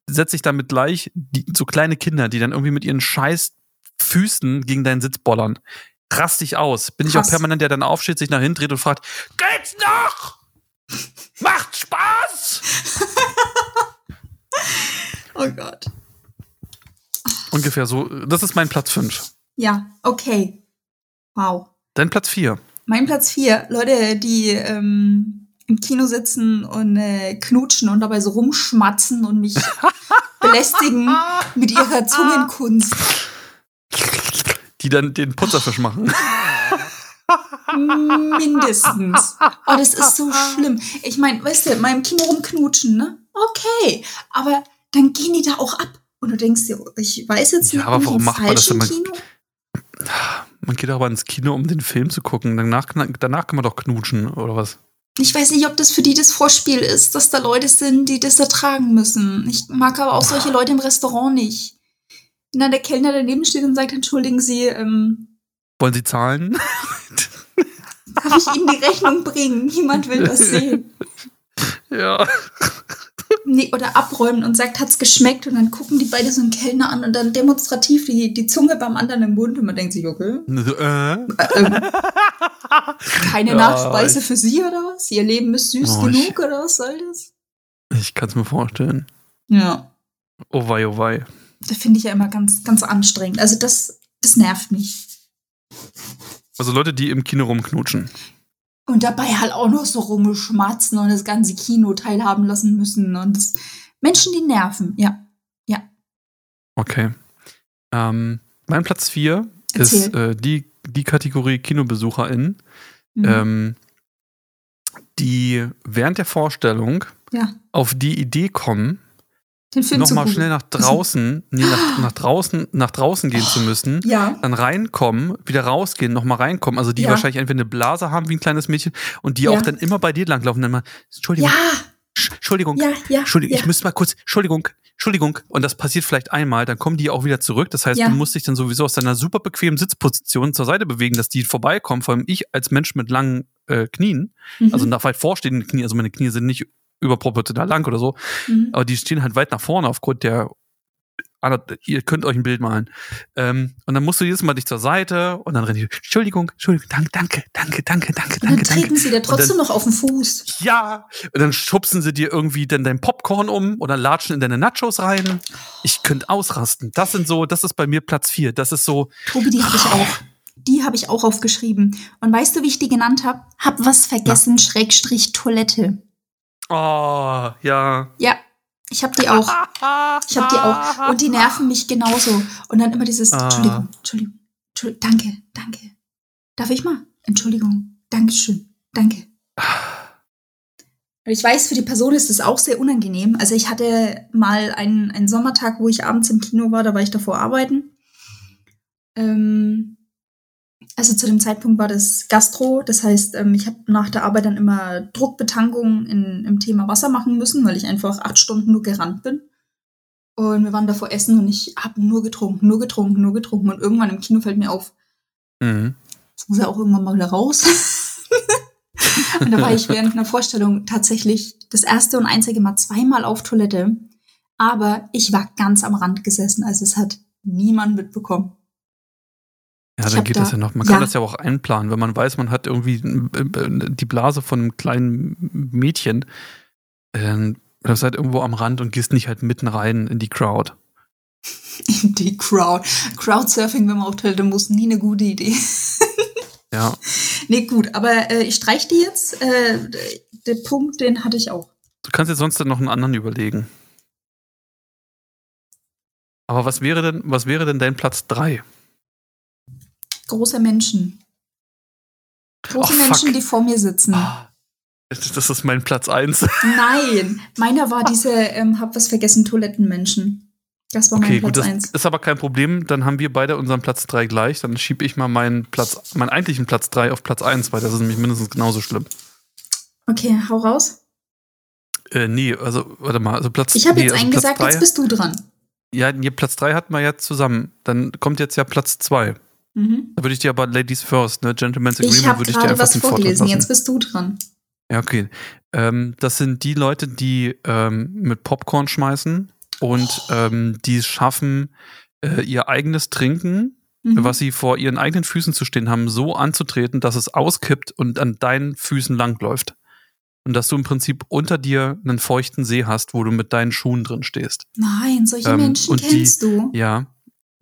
setze ich damit gleich die, so kleine Kinder, die dann irgendwie mit ihren scheiß Füßen gegen deinen Sitz bollern. Rast dich aus. Bin ich auch Krass. permanent, der dann aufsteht, sich nach hinten dreht und fragt, geht's noch? Macht Spaß! Oh Gott. Ungefähr so. Das ist mein Platz 5. Ja, okay. Wow. Dein Platz 4. Mein Platz vier, Leute, die ähm, im Kino sitzen und äh, knutschen und dabei so rumschmatzen und mich belästigen mit ihrer Zungenkunst. Die dann den Putzerfisch machen. Mindestens. Oh, das ist so schlimm. Ich meine, weißt du, mal im Kino rumknutschen, ne? Okay. Aber dann gehen die da auch ab. Und du denkst dir, ich weiß jetzt Ja, nicht, aber warum macht man das falschen denn? Kino? Man geht aber ins Kino, um den Film zu gucken. Danach, danach kann man doch knutschen, oder was? Ich weiß nicht, ob das für die das Vorspiel ist, dass da Leute sind, die das ertragen müssen. Ich mag aber auch solche Leute im Restaurant nicht. Wenn dann der Kellner daneben steht und sagt, entschuldigen Sie, ähm, Wollen Sie zahlen? darf ich Ihnen die Rechnung bringen? Niemand will das sehen. ja. Nee, oder abräumen und sagt, hat's geschmeckt? Und dann gucken die beide so einen Kellner an und dann demonstrativ die, die Zunge beim anderen im Mund und man denkt sich, okay, Äh? ähm, keine Ja, Nachspeise ich- für Sie oder was? Ihr Leben ist süß Oh, ich- genug oder was soll das? Ich kann es mir vorstellen. Ja. Oh wei, oh wei. Das finde ich ja immer ganz, ganz anstrengend. Also das, das nervt mich. Also Leute, die im Kino rumknutschen. Und dabei halt auch noch so rumschmatzen und das ganze Kino teilhaben lassen müssen. Und das, Menschen, die nerven, ja. Okay. Ähm, mein Platz 4 Erzähl. ist äh, die, die Kategorie KinobesucherInnen, Mhm. ähm, die während der Vorstellung ja. auf die Idee kommen, Den Film nochmal schnell nach draußen, nee, nach, nach draußen, nach draußen gehen zu müssen, Ja. dann reinkommen, wieder rausgehen, nochmal reinkommen. Also die Ja. wahrscheinlich entweder eine Blase haben wie ein kleines Mädchen und die Ja. auch dann immer bei dir langlaufen dann mal, Entschuldigung, Ja, Sch- Entschuldigung, ja, ja. Entschuldigung, ich müsste mal kurz, Entschuldigung, Entschuldigung. Und das passiert vielleicht einmal, dann kommen die auch wieder zurück. Das heißt, du musst dich dann sowieso aus deiner super bequemen Sitzposition zur Seite bewegen, dass die vorbeikommen. Vor allem ich als Mensch mit langen äh, Knien, Mhm. also nach weit vorstehenden Knien, also meine Knie sind nicht überproportional lang oder so, Mhm. aber die stehen halt weit nach vorne aufgrund der ihr könnt euch ein Bild malen. Ähm, und dann musst du jedes Mal dich zur Seite und dann renn ich, Entschuldigung, Entschuldigung, danke, danke, danke, danke, danke, Und dann danke, treten danke. sie dir trotzdem noch auf den Fuß. Ja, und dann schubsen sie dir irgendwie dann dein Popcorn um oder latschen in deine Nachos rein. Ich könnte ausrasten. Das sind so, das ist bei mir Platz vier. Das ist so, Tobi, die habe ich auch. Die habe ich auch aufgeschrieben. Und weißt du, wie ich die genannt habe? Hab was vergessen, Schrägstrich Toilette. Oh, ja. Ja, ich habe die auch. Ich habe die auch. Und die nerven mich genauso. Und dann immer dieses, Ah. Entschuldigung, Entschuldigung, Entschuldigung, danke, danke. Darf ich mal? Entschuldigung, Dankeschön, danke. Und ich weiß, für die Person ist es auch sehr unangenehm. Also ich hatte mal einen, einen Sommertag, wo ich abends im Kino war, da war ich davor arbeiten. Ähm, also zu dem Zeitpunkt war das Gastro. Das heißt, ähm, ich habe nach der Arbeit dann immer Druckbetankung in, im Thema Wasser machen müssen, weil ich einfach acht Stunden nur gerannt bin. Und wir waren davor essen und ich habe nur getrunken, nur getrunken, nur getrunken. Und irgendwann im Kino fällt mir auf, Mhm. das muss ja auch irgendwann mal wieder raus. und da war ich während einer Vorstellung tatsächlich das erste und einzige Mal zweimal auf Toilette. Aber ich war ganz am Rand gesessen, also es hat niemand mitbekommen. Ja, dann geht da- das ja noch. Man ja. kann das ja auch einplanen, wenn man weiß, man hat irgendwie äh, die Blase von einem kleinen Mädchen. Ähm, du bist halt irgendwo am Rand und gehst nicht halt mitten rein in die Crowd. In die Crowd. Crowdsurfing, wenn man auf Toilette muss, nie eine gute Idee. Ja. nee, gut, aber äh, ich streiche die jetzt. Äh, d- der Punkt, den hatte ich auch. Du kannst dir sonst dann noch einen anderen überlegen. Aber was wäre denn, was wäre denn dein Platz 3? Große Menschen. Große Oh. Menschen, die vor mir sitzen. Das ist mein Platz 1. Nein, meiner war diese, ähm, hab was vergessen, Toilettenmenschen. Das war mein Okay, gut, Platz das 1. ist aber kein Problem. Dann haben wir beide unseren Platz 3 gleich. Dann schiebe ich mal meinen Platz, meinen eigentlichen Platz 3 auf Platz 1, weil das ist nämlich mindestens genauso schlimm. Okay, hau raus. Äh, nee, also, warte mal, also Platz Ich habe nee, jetzt also einen Platz gesagt, drei- jetzt bist du dran. Ja, Platz 3 hatten wir ja zusammen. Dann kommt jetzt ja Platz 2. Mhm. Da würde ich dir aber Ladies First, ne? Gentleman's Agreement würde ich dir einfach was den vorgelesen, jetzt bist du dran. Ja, okay. Ähm, das sind die Leute, die ähm, mit Popcorn schmeißen und ähm, die es schaffen, äh, ihr eigenes Trinken, Mhm. was sie vor ihren eigenen Füßen zu stehen haben, so anzutreten, dass es auskippt und an deinen Füßen langläuft. Und dass du im Prinzip unter dir einen feuchten See hast, wo du mit deinen Schuhen drin stehst. Nein, solche Ähm, Menschen und die- kennst du. Ja.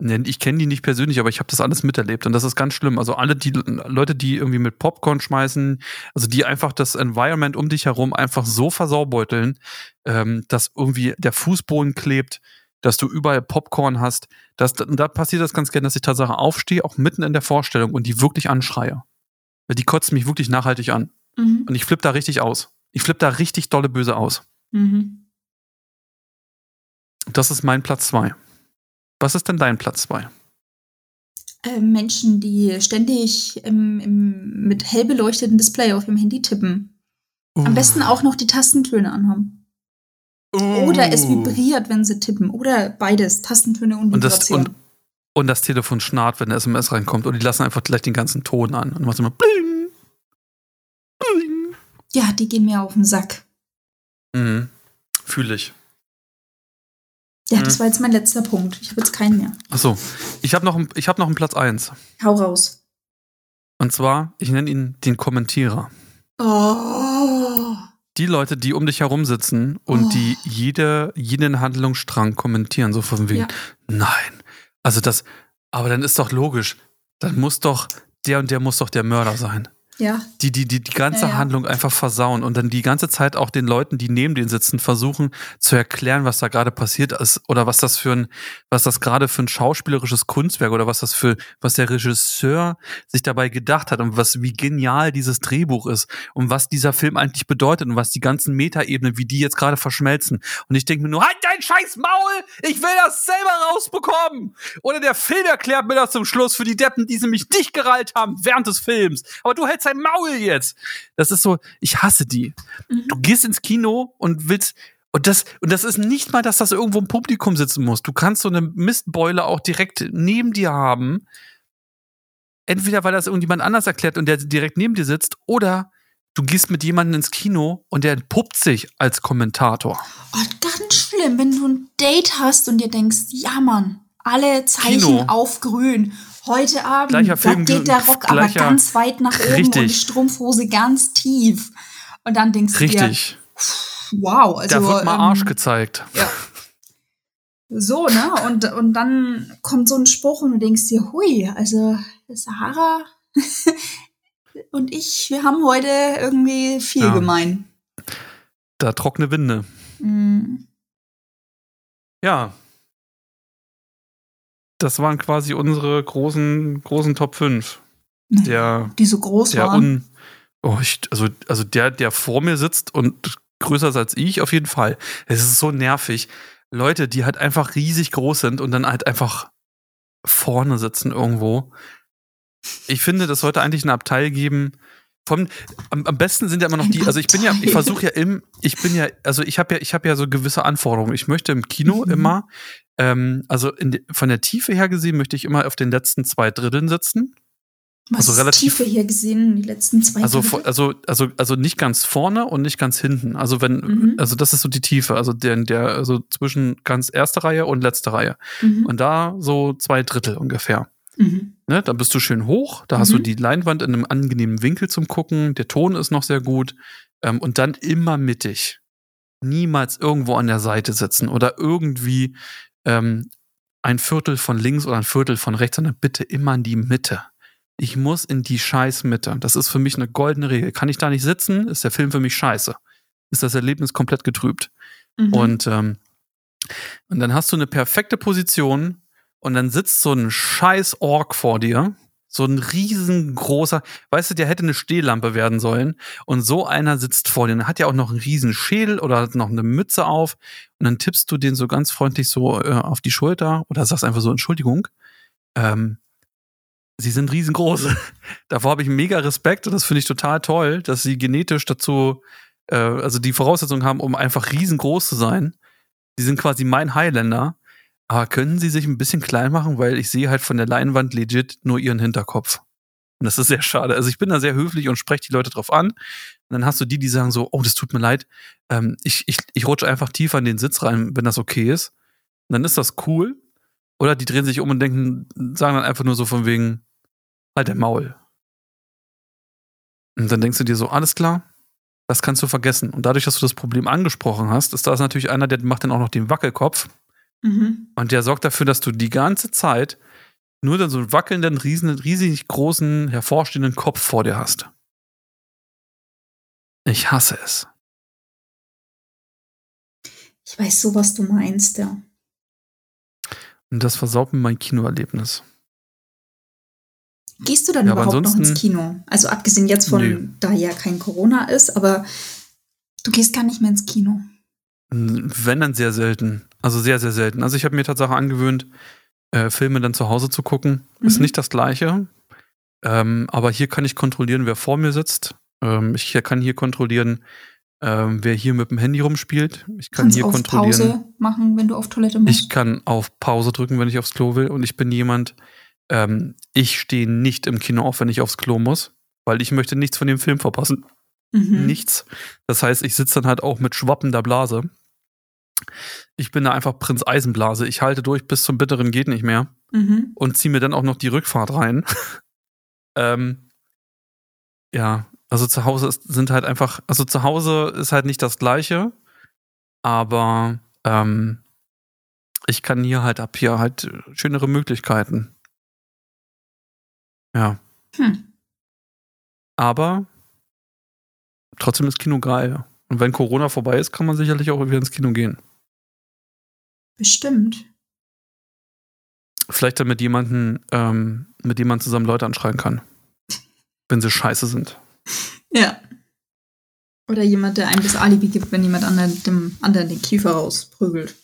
Ne, Ich kenne die nicht persönlich, aber ich habe das alles miterlebt und das ist ganz schlimm. Also alle die Leute, die irgendwie mit Popcorn schmeißen, also die einfach das Environment um dich herum einfach so versaubeuteln, ähm, dass irgendwie der Fußboden klebt, dass du überall Popcorn hast. Das, da passiert das ganz gerne, dass ich Tatsache aufstehe, auch mitten in der Vorstellung und die wirklich anschreie. Weil Die kotzen mich wirklich nachhaltig an. Mhm. Und ich flippe da richtig aus. Ich flippe da richtig dolle böse aus. Mhm. Das ist mein Platz zwei. Was ist denn dein Platz zwei? Äh, Menschen, die ständig im, im, mit hell beleuchteten Display auf ihrem Handy tippen. Uh. Am besten auch noch die Tastentöne anhaben. Oder es vibriert, wenn sie tippen. Oder beides, Tastentöne und Und das, Vibration. und, und das Telefon schnarrt, wenn eine SMS reinkommt. Und die lassen einfach gleich den ganzen Ton an. Und macht immer bling, bling. ja, die gehen mir auf den Sack. Mhm. Fühle ich. Ja, Mhm. das war jetzt mein letzter Punkt. Ich habe jetzt keinen mehr. Achso, ich habe noch, ich hab noch einen Platz eins. Hau raus. Und zwar, ich nenne ihn den Kommentierer. Oh. Die Leute, die um dich herum sitzen und Oh. die jede, jeden Handlungsstrang kommentieren, so von wegen, Ja. nein. Also das, aber dann ist doch logisch, dann muss doch, der und der muss doch der Mörder sein. Ja. die, die, die, die ganze Ja. Handlung einfach versauen und dann die ganze Zeit auch den Leuten, die neben denen sitzen, versuchen zu erklären, was da gerade passiert ist oder was das für ein, was das gerade für ein schauspielerisches Kunstwerk oder was das für, was der Regisseur sich dabei gedacht hat und was, wie genial dieses Drehbuch ist und was dieser Film eigentlich bedeutet und was die ganzen Metaebenen, wie die jetzt gerade verschmelzen. Und ich denke mir nur, halt dein scheiß Maul! Ich will das selber rausbekommen! Oder der Film erklärt mir das zum Schluss für die Deppen, die sie mich dicht gereilt haben während des Films. Aber du hältst dein Maul jetzt. Das ist so, ich hasse die. Mhm. Du gehst ins Kino und willst und das, und das ist nicht mal, dass das irgendwo im Publikum sitzen muss. Du kannst so eine Mistbeule auch direkt neben dir haben. Entweder weil das irgendjemand anders erklärt und der direkt neben dir sitzt, oder du gehst mit jemandem ins Kino und der entpuppt sich als Kommentator. Oh, ganz schlimm, wenn du ein Date hast und dir denkst, ja Mann, alle Zeichen Kino. auf grün. Heute Abend, Gleicher da Film, geht der Rock aber ganz weit nach oben und Richtig. die Strumpfhose ganz tief. Und dann denkst du dir, Richtig. wow, also da wird mal ähm, Arsch gezeigt. Ja. So, ne? Und, und dann kommt so ein Spruch und du denkst dir, hui, also Sahara und ich, wir haben heute irgendwie viel Ja. gemein. Da trockene Winde. Mm. Ja. Das waren quasi unsere großen, großen Top 5. Der, Die so groß der waren. un, oh, ich, also, also der, der vor mir sitzt und größer ist als ich, auf jeden Fall. Es ist so nervig. Leute, die halt einfach riesig groß sind und dann halt einfach vorne sitzen irgendwo. Ich finde, das sollte eigentlich ein Abteil geben. Vom, am, am besten sind ja immer noch die, also ich bin ja, ich versuche ja im, ich bin ja, also ich habe ja, ich habe ja so gewisse Anforderungen. Ich möchte im Kino Mhm. immer, ähm, also in, von der Tiefe her gesehen, möchte ich immer auf den letzten zwei Dritteln sitzen. Was also ist relativ- Tiefe hier gesehen, die letzten zwei Also, Drittel? also, also, also nicht ganz vorne und nicht ganz hinten. Also wenn, Mhm. also das ist so die Tiefe, also der, der, also zwischen ganz erste Reihe und letzte Reihe. Mhm. Und da so zwei Drittel ungefähr. Mhm. Ne, da bist du schön hoch, da hast du Mhm. die Leinwand in einem angenehmen Winkel zum Gucken, der Ton ist noch sehr gut ähm, und dann immer mittig. Niemals irgendwo an der Seite sitzen oder irgendwie ähm, ein Viertel von links oder ein Viertel von rechts, sondern bitte immer in die Mitte. Ich muss in die scheiß Mitte. Das ist für mich eine goldene Regel. Kann ich da nicht sitzen, ist der Film für mich scheiße. Ist das Erlebnis komplett getrübt. Mhm. Und, ähm, und dann hast du eine perfekte Position und dann sitzt so ein scheiß Ork vor dir, So ein riesengroßer, weißt du, der hätte eine Stehlampe werden sollen. Und so einer sitzt vor dir. Der hat ja auch noch einen riesen Schädel oder hat noch eine Mütze auf. Und dann tippst du den so ganz freundlich so äh, auf die Schulter oder sagst einfach so Entschuldigung. Ähm, sie sind riesengroß. Davor habe ich mega Respekt und das finde ich total toll, dass sie genetisch dazu, äh, also die Voraussetzungen haben, um einfach riesengroß zu sein. Sie sind quasi mein Highlander. Aber können sie sich ein bisschen klein machen, weil ich sehe halt von der Leinwand legit nur ihren Hinterkopf. Und das ist sehr schade. Also ich bin da sehr höflich und spreche die Leute drauf an. Und dann hast du die, die sagen so, oh, das tut mir leid. Ähm, ich, ich, ich rutsche einfach tiefer in den Sitz rein, wenn das okay ist. Und dann ist das cool. Oder die drehen sich um und denken, sagen dann einfach nur so von wegen, halt der Maul. Und dann denkst du dir so, alles klar, das kannst du vergessen. Und dadurch, dass du das Problem angesprochen hast, ist da natürlich einer, der macht dann auch noch den Wackelkopf. Mhm. Und der sorgt dafür, dass du die ganze Zeit nur dann so einen wackelnden, riesen, riesig großen, hervorstehenden Kopf vor dir hast. Ich hasse es. Ich weiß so, was du meinst, ja. Und das versaut mir mein Kinoerlebnis. Gehst du dann Ja, überhaupt noch ins Kino? Also abgesehen jetzt von, Nö. da ja kein Corona ist, aber du gehst gar nicht mehr ins Kino. Wenn dann sehr selten. Also sehr, sehr selten. Also ich habe mir tatsächlich angewöhnt, äh, Filme dann zu Hause zu gucken. Ist Mhm. nicht das gleiche. Ähm, aber hier kann ich kontrollieren, wer vor mir sitzt. Ähm, ich kann hier kontrollieren, ähm, wer hier mit dem Handy rumspielt. Ich kann Kannst hier auf kontrollieren. Pause machen, wenn du auf Toilette musst. Ich kann auf Pause drücken, wenn ich aufs Klo will. Und ich bin jemand, ähm, ich stehe nicht im Kino auf, wenn ich aufs Klo muss, weil ich möchte nichts von dem Film verpassen. mhm. Nichts. Das heißt, ich sitze dann halt auch mit schwappender Blase. Ich bin da einfach Prinz Eisenblase. Ich halte durch bis zum bitteren geht nicht mehr Mhm. und ziehe mir dann auch noch die Rückfahrt rein. ähm, ja, also zu Hause ist, sind halt einfach, also zu Hause ist halt nicht das Gleiche, aber ähm, ich kann hier halt ab hier halt schönere Möglichkeiten. Ja, Hm. aber trotzdem ist Kino geil. Und wenn Corona vorbei ist, kann man sicherlich auch wieder ins Kino gehen. Bestimmt. Vielleicht dann mit jemandem, ähm, mit dem man zusammen Leute anschreien kann. Wenn sie scheiße sind. Ja. Oder jemand, der einem das Alibi gibt, wenn jemand anderen dem anderen den Kiefer rausprügelt.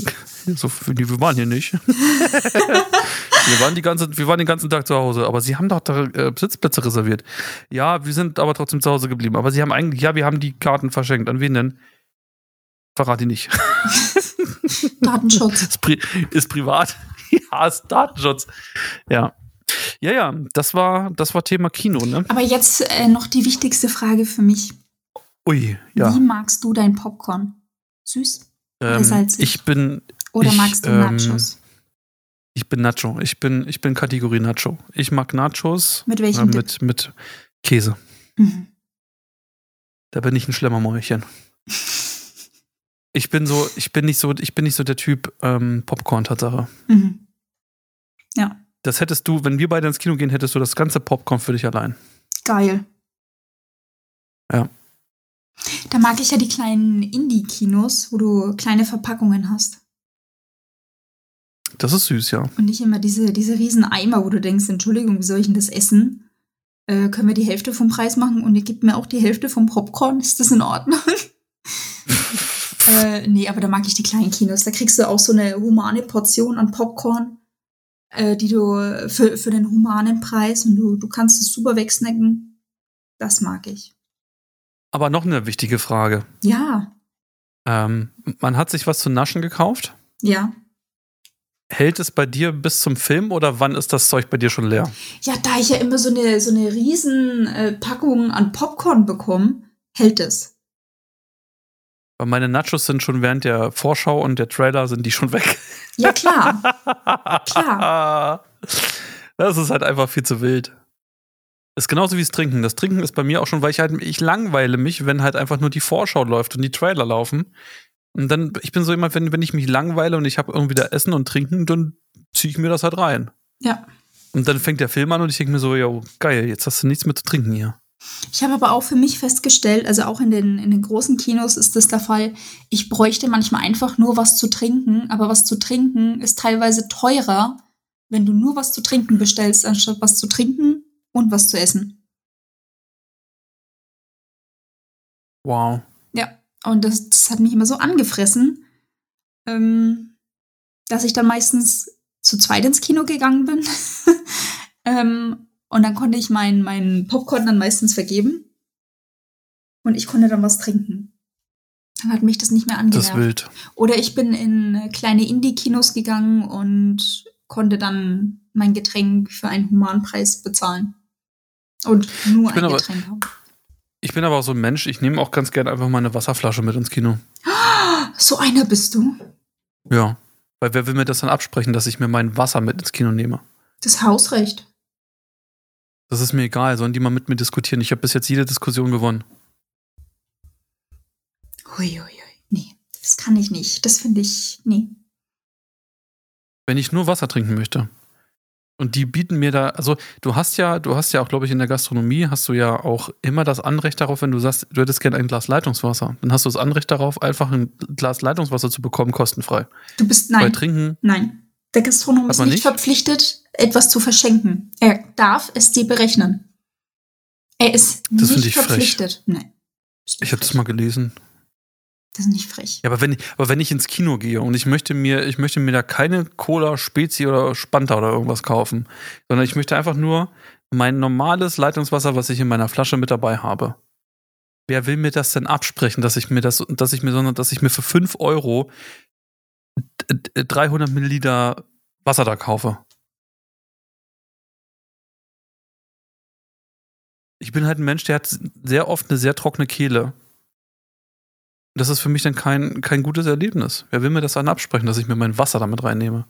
So, wir waren hier nicht. wir, waren die ganze, wir waren den ganzen Tag zu Hause, aber sie haben doch da, äh, Sitzplätze reserviert. Ja, wir sind aber trotzdem zu Hause geblieben. Aber sie haben eigentlich, ja, wir haben die Karten verschenkt. An wen denn? Verrat die nicht. Datenschutz. ist, pri ist privat. ja, ist Datenschutz. Ja. Ja, ja, das war, das war Thema Kino, ne? Aber jetzt äh, noch die wichtigste Frage für mich. Ui, ja. Wie magst du dein Popcorn? Süß? Ähm, salzig? ich bin, Oder Ich, magst du ähm, Nachos? ich bin Nacho. Ich bin, ich bin Kategorie Nacho. Ich mag Nachos Mit äh, welchem Dip? mit, mit Käse. Mhm. Da bin ich ein Schlemmermäulchen. Ich bin so, ich bin nicht so, ich bin nicht so der Typ ähm, Popcorn-Tatsache. Mhm. Ja, Das hättest du, wenn wir beide ins Kino gehen, hättest du das ganze Popcorn für dich allein. geil. Ja. Da mag ich ja die kleinen Indie-Kinos, wo du kleine Verpackungen hast. Das ist süß, ja. Und nicht immer diese, diese riesen Eimer, wo du denkst, Entschuldigung, wie soll ich denn das essen? Äh, können wir die Hälfte vom Preis machen und ihr gebt mir auch die Hälfte vom Popcorn? Ist das in Ordnung? Äh, nee, aber da mag ich die kleinen Kinos. Da kriegst du auch so eine humane Portion an Popcorn, äh, die du für, für den humanen Preis und du, du kannst es super wegsnacken. Das mag ich. Aber noch eine wichtige Frage. Ja, Ähm, man hat sich was zu naschen gekauft. ja. Hält es bei dir bis zum Film oder wann ist das Zeug bei dir schon leer? Ja, da ich ja immer so eine, so eine riesen äh, Packung an Popcorn bekomme, hält es. Weil meine Nachos sind schon während der Vorschau und der Trailer sind die schon weg. Ja, klar. Klar. Das ist halt einfach viel zu wild. Ist genauso wie das Trinken. Das Trinken ist bei mir auch schon, weil ich halt, ich langweile mich, wenn halt einfach nur die Vorschau läuft und die Trailer laufen. Und dann, ich bin so jemand, wenn, wenn ich mich langweile und ich habe irgendwie da Essen und Trinken, dann ziehe ich mir das halt rein. Ja. Und dann fängt der Film an und ich denke mir so, ja, geil, jetzt hast du nichts mehr zu trinken hier. Ich habe aber auch für mich festgestellt, also auch in den, in den großen Kinos ist das der Fall, ich bräuchte manchmal einfach nur was zu trinken, aber was zu trinken ist teilweise teurer wenn du nur was zu trinken bestellst, anstatt was zu trinken und was zu essen. Wow. Ja, und das, das hat mich immer so angefressen, ähm, dass ich dann meistens zu zweit ins Kino gegangen bin. ähm, und dann konnte ich meinen mein Popcorn dann meistens vergeben. Und ich konnte dann was trinken. Dann hat mich das nicht mehr Das ist angenervt. wild. Oder ich bin in äh, kleine Indie-Kinos gegangen und konnte dann mein Getränk für einen Humanpreis bezahlen. Und nur Ich bin ein aber- Getränk haben. Ich bin aber auch so ein Mensch, ich nehme auch ganz gerne einfach meine Wasserflasche mit ins Kino. So einer bist du. Ja. Weil wer will mir das dann absprechen, dass ich mir mein Wasser mit ins Kino nehme? Das Hausrecht. Das ist mir egal, sollen die mal mit mir diskutieren. Ich habe bis jetzt jede Diskussion gewonnen. Huiuiui. Nee, das kann ich nicht. Das finde ich. Nee. Wenn ich nur Wasser trinken möchte. Und die bieten mir da, also du hast ja, du hast ja auch, glaube ich, in der Gastronomie hast du ja auch immer das Anrecht darauf, wenn du sagst, du hättest gerne ein Glas Leitungswasser, dann hast du das Anrecht darauf, einfach ein Glas Leitungswasser zu bekommen, kostenfrei. Du bist. Bei Nein. Trinken, Nein. Der Gastronom ist nicht, nicht? verpflichtet, etwas zu verschenken. Er darf es dir berechnen. Er ist Das nicht ich frech. verpflichtet. Nein. Ich habe das mal gelesen. Das ist nicht frech. Ja, aber wenn, aber wenn ich ins Kino gehe und ich möchte mir, ich möchte mir da keine Cola, Spezi oder Spanta oder irgendwas kaufen, sondern ich möchte einfach nur mein normales Leitungswasser, was ich in meiner Flasche mit dabei habe. Wer will mir das denn absprechen, dass ich mir das, dass ich mir, sondern dass ich mir für 5 Euro 300 Milliliter Wasser da kaufe? Ich bin halt ein Mensch, der hat sehr oft eine sehr trockene Kehle. Das ist für mich dann kein, kein gutes Erlebnis. Wer will mir das dann absprechen, dass ich mir mein Wasser damit reinnehme?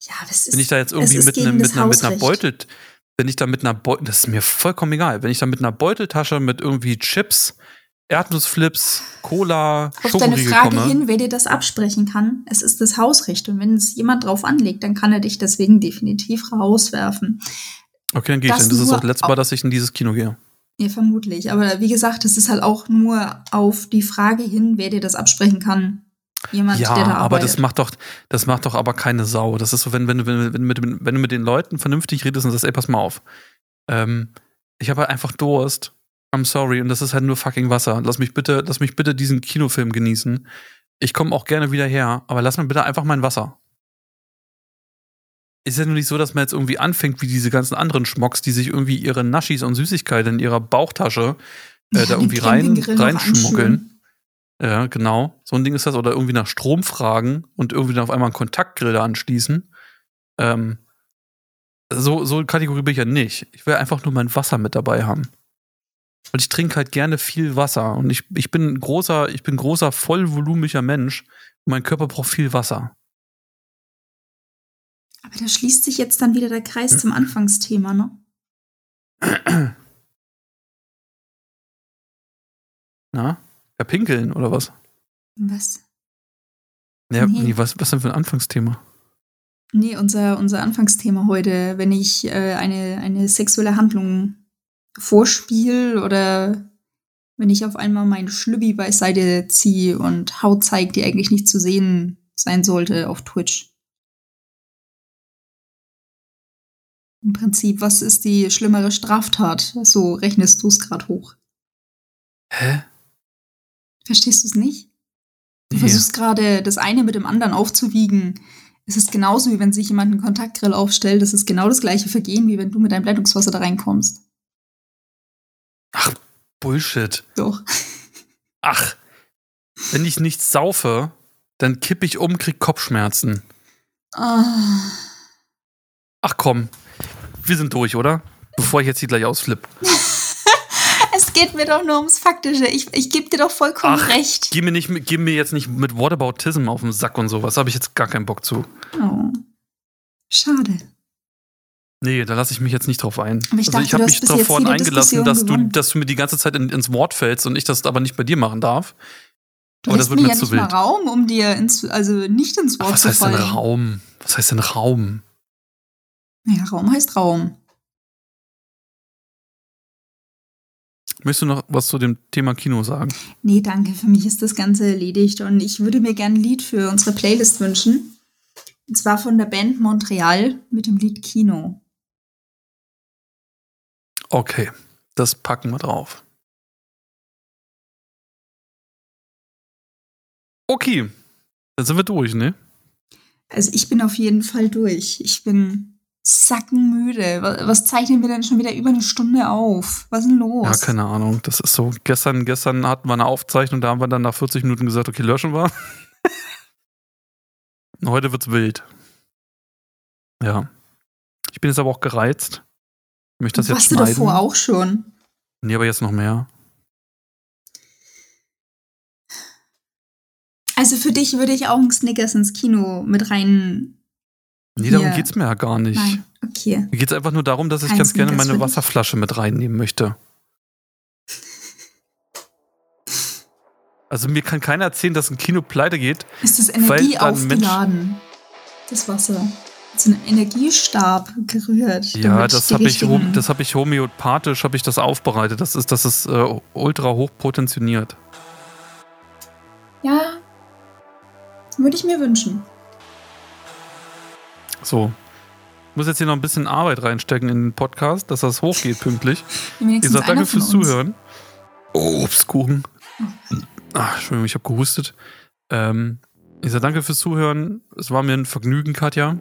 Ja, das ist. Wenn ich da jetzt irgendwie mit, ne, mit, einer, mit einer. Beutel, wenn ich da mit einer Beutel, das ist mir vollkommen egal, wenn ich da mit einer Beuteltasche mit irgendwie Chips, Erdnussflips, Cola, Auf deine Frage komme, hin, wer dir das absprechen kann, es ist das Hausrecht. Und wenn es jemand drauf anlegt, dann kann er dich deswegen definitiv rauswerfen. okay, dann gehe ich. das Dann. Das ist auch das letzte Mal, dass ich in dieses Kino gehe. Ja, vermutlich. Aber wie gesagt, es ist halt auch nur auf die Frage hin, wer dir das absprechen kann. Jemand, Ja, der da aber arbeitet. das macht doch, das macht doch aber keine Sau. Das ist so, wenn, wenn, du- wenn, wenn, wenn, wenn du mit den Leuten vernünftig redest und sagst, ey, pass mal auf. Ähm, ich habe halt einfach Durst. I'm sorry. Und das ist halt nur fucking Wasser. Lass mich bitte, lass mich bitte diesen Kinofilm genießen. Ich komme auch gerne wieder her, aber lass mir bitte einfach mein Wasser. Ist ja nur nicht so, dass man jetzt irgendwie anfängt, wie diese ganzen anderen Schmocks, die sich irgendwie ihre Naschis und Süßigkeiten in ihrer Bauchtasche äh, da irgendwie rein, reinschmuggeln. Ja, genau. So ein Ding ist das. Oder irgendwie nach Strom fragen und irgendwie dann auf einmal einen Kontaktgrill da anschließen. Ähm, so, so eine Kategorie bin ich ja nicht. Ich will einfach nur mein Wasser mit dabei haben. Und ich trinke halt gerne viel Wasser. Und ich, ich bin großer, ich bin großer, vollvolumischer Mensch. Und mein Körper braucht viel Wasser. Aber da schließt sich jetzt dann wieder der Kreis zum Anfangsthema, ne? Na? Ja, pinkeln oder was? Was? Ja, Nee. nee, was, was denn für ein Anfangsthema? Nee, unser, unser Anfangsthema heute, wenn ich äh, eine, eine sexuelle Handlung vorspiel oder wenn ich auf einmal meinen Schlübbi beiseite ziehe und Haut zeigt, die eigentlich nicht zu sehen sein sollte auf Twitch. Im Prinzip, was ist die schlimmere Straftat? So rechnest du es gerade hoch. Hä? Verstehst du es nicht? Du Nee. versuchst gerade das eine mit dem anderen aufzuwiegen. Es ist genauso, wie wenn sich jemand einen Kontaktgrill aufstellt. Das ist genau das gleiche Vergehen, wie wenn du mit deinem Leitungswasser da reinkommst. Bullshit. Doch. Ach, wenn ich nichts saufe, dann kipp ich um, krieg Kopfschmerzen. Ah. Ach komm, wir sind durch, oder? Bevor ich jetzt hier gleich ausflippe. Es geht mir doch nur ums Faktische. Ich, ich gebe dir doch vollkommen Ach, recht. Geh mir, nicht, geh mir jetzt nicht mit Whataboutism auf den Sack und sowas. habe ich jetzt gar keinen Bock zu. Oh. Schade. Nee, da lasse ich mich jetzt nicht drauf ein. Aber ich also dachte, ich habe mich darauf vorhin eingelassen, dass du, dass du mir die ganze Zeit in, ins Wort fällst und ich das aber nicht bei dir machen darf. Du Aber das wird mir ja zu nicht mal wild. Raum, um dir ins, also nicht ins Ach, Wort was zu heißt denn fallen. Raum? Was heißt denn Raum? Ja, Raum heißt Raum. Möchtest du noch was zu dem Thema Kino sagen? Nee, danke. Für mich ist das Ganze erledigt und ich würde mir gerne ein Lied für unsere Playlist wünschen. Und zwar von der Band Montreal mit dem Lied Kino. Okay, das packen wir drauf. Okay, dann sind wir durch, ne? Also ich bin auf jeden Fall durch. Ich bin sackenmüde. Wa- Was zeichnen wir denn schon wieder über eine Stunde auf? Was ist denn los? Ja, keine Ahnung. Das ist so. Gestern, gestern hatten wir eine Aufzeichnung, da haben wir dann nach 40 Minuten gesagt, okay, löschen wir. Heute wird's wild. Ja. Ich bin jetzt aber auch gereizt. Ich möchte das jetzt Warst du schneiden. davor auch schon? Nee, aber jetzt noch mehr. Also für dich würde ich auch einen Snickers ins Kino mit rein. Nee, darum Hier. geht's mir ja gar nicht. Nein, okay. Mir geht's einfach nur darum, dass ich Kein ganz gerne Snickers meine für dich? Wasserflasche mit reinnehmen möchte. Also mir kann keiner erzählen, dass ein Kino pleite geht. Ist das Energie dann Mensch- aufgeladen? Das Wasser. So einem Energiestab gerührt. Ja, das habe ich, das hab ich homöopathisch hab ich das aufbereitet. Das ist, das ist äh, ultra hoch potentioniert. Ja. Würde ich mir wünschen. So. Ich muss jetzt hier noch ein bisschen Arbeit reinstecken in den Podcast, dass das hochgeht pünktlich. Ihr sagt danke fürs. Zuhören. Oh, Obstkuchen. Ach, Entschuldigung, ich habe gehustet. Ähm, ich sage danke fürs Zuhören. Es war mir ein Vergnügen, Katja.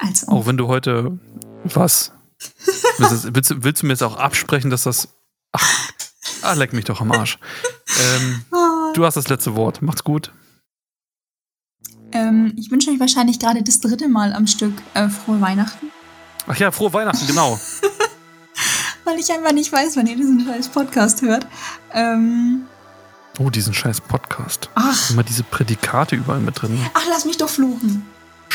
Also, Auch wenn du heute. Was? willst, du, willst, du- willst du mir jetzt auch absprechen, dass das. Ach, ah, leck mich doch am Arsch. Ähm, Ah. du hast das letzte Wort. Macht's gut. ähm, ich wünsche euch wahrscheinlich gerade das dritte Mal am Stück äh, frohe Weihnachten, Ach ja, frohe Weihnachten, genau. weil ich einfach nicht weiß, wann ihr diesen scheiß Podcast hört. Ähm, Oh, diesen scheiß Podcast. ach, Immer diese Prädikate überall mit drin. ach, lass mich doch fluchen.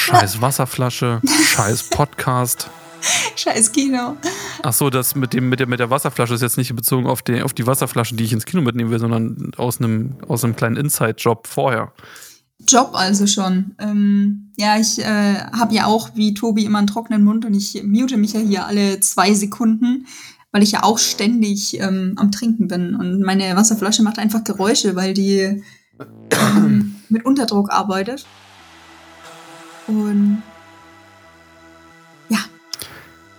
Scheiß Wasserflasche, scheiß Podcast. Scheiß Kino. Ach so, das mit dem mit der mit der Wasserflasche ist jetzt nicht bezogen auf die auf die Wasserflasche, die ich ins Kino mitnehmen will, sondern aus einem aus einem kleinen Inside Job vorher. Job also schon. Ähm, ja, ich äh, habe ja auch wie Tobi immer einen trockenen Mund und ich mute mich ja hier alle zwei Sekunden, weil ich ja auch ständig ähm, am Trinken bin. Und meine Wasserflasche macht einfach Geräusche, weil die ähm, mit Unterdruck arbeitet. Und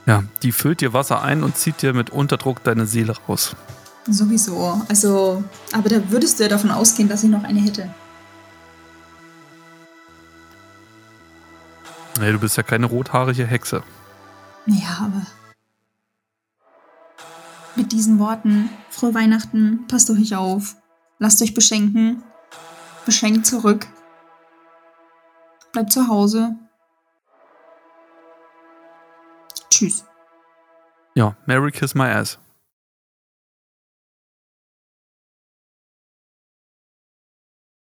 Ja, die füllt dir Wasser ein und zieht dir mit Unterdruck deine Seele raus. sowieso. Also, aber da würdest du ja davon ausgehen, dass ich noch eine hätte. Nee, du bist ja keine rothaarige Hexe. Naja, aber mit diesen Worten, frohe Weihnachten, passt auf euch auf, lasst euch beschenken, beschenkt zurück, bleibt zu Hause. Tschüss. Ja, Mary Kiss My Ass.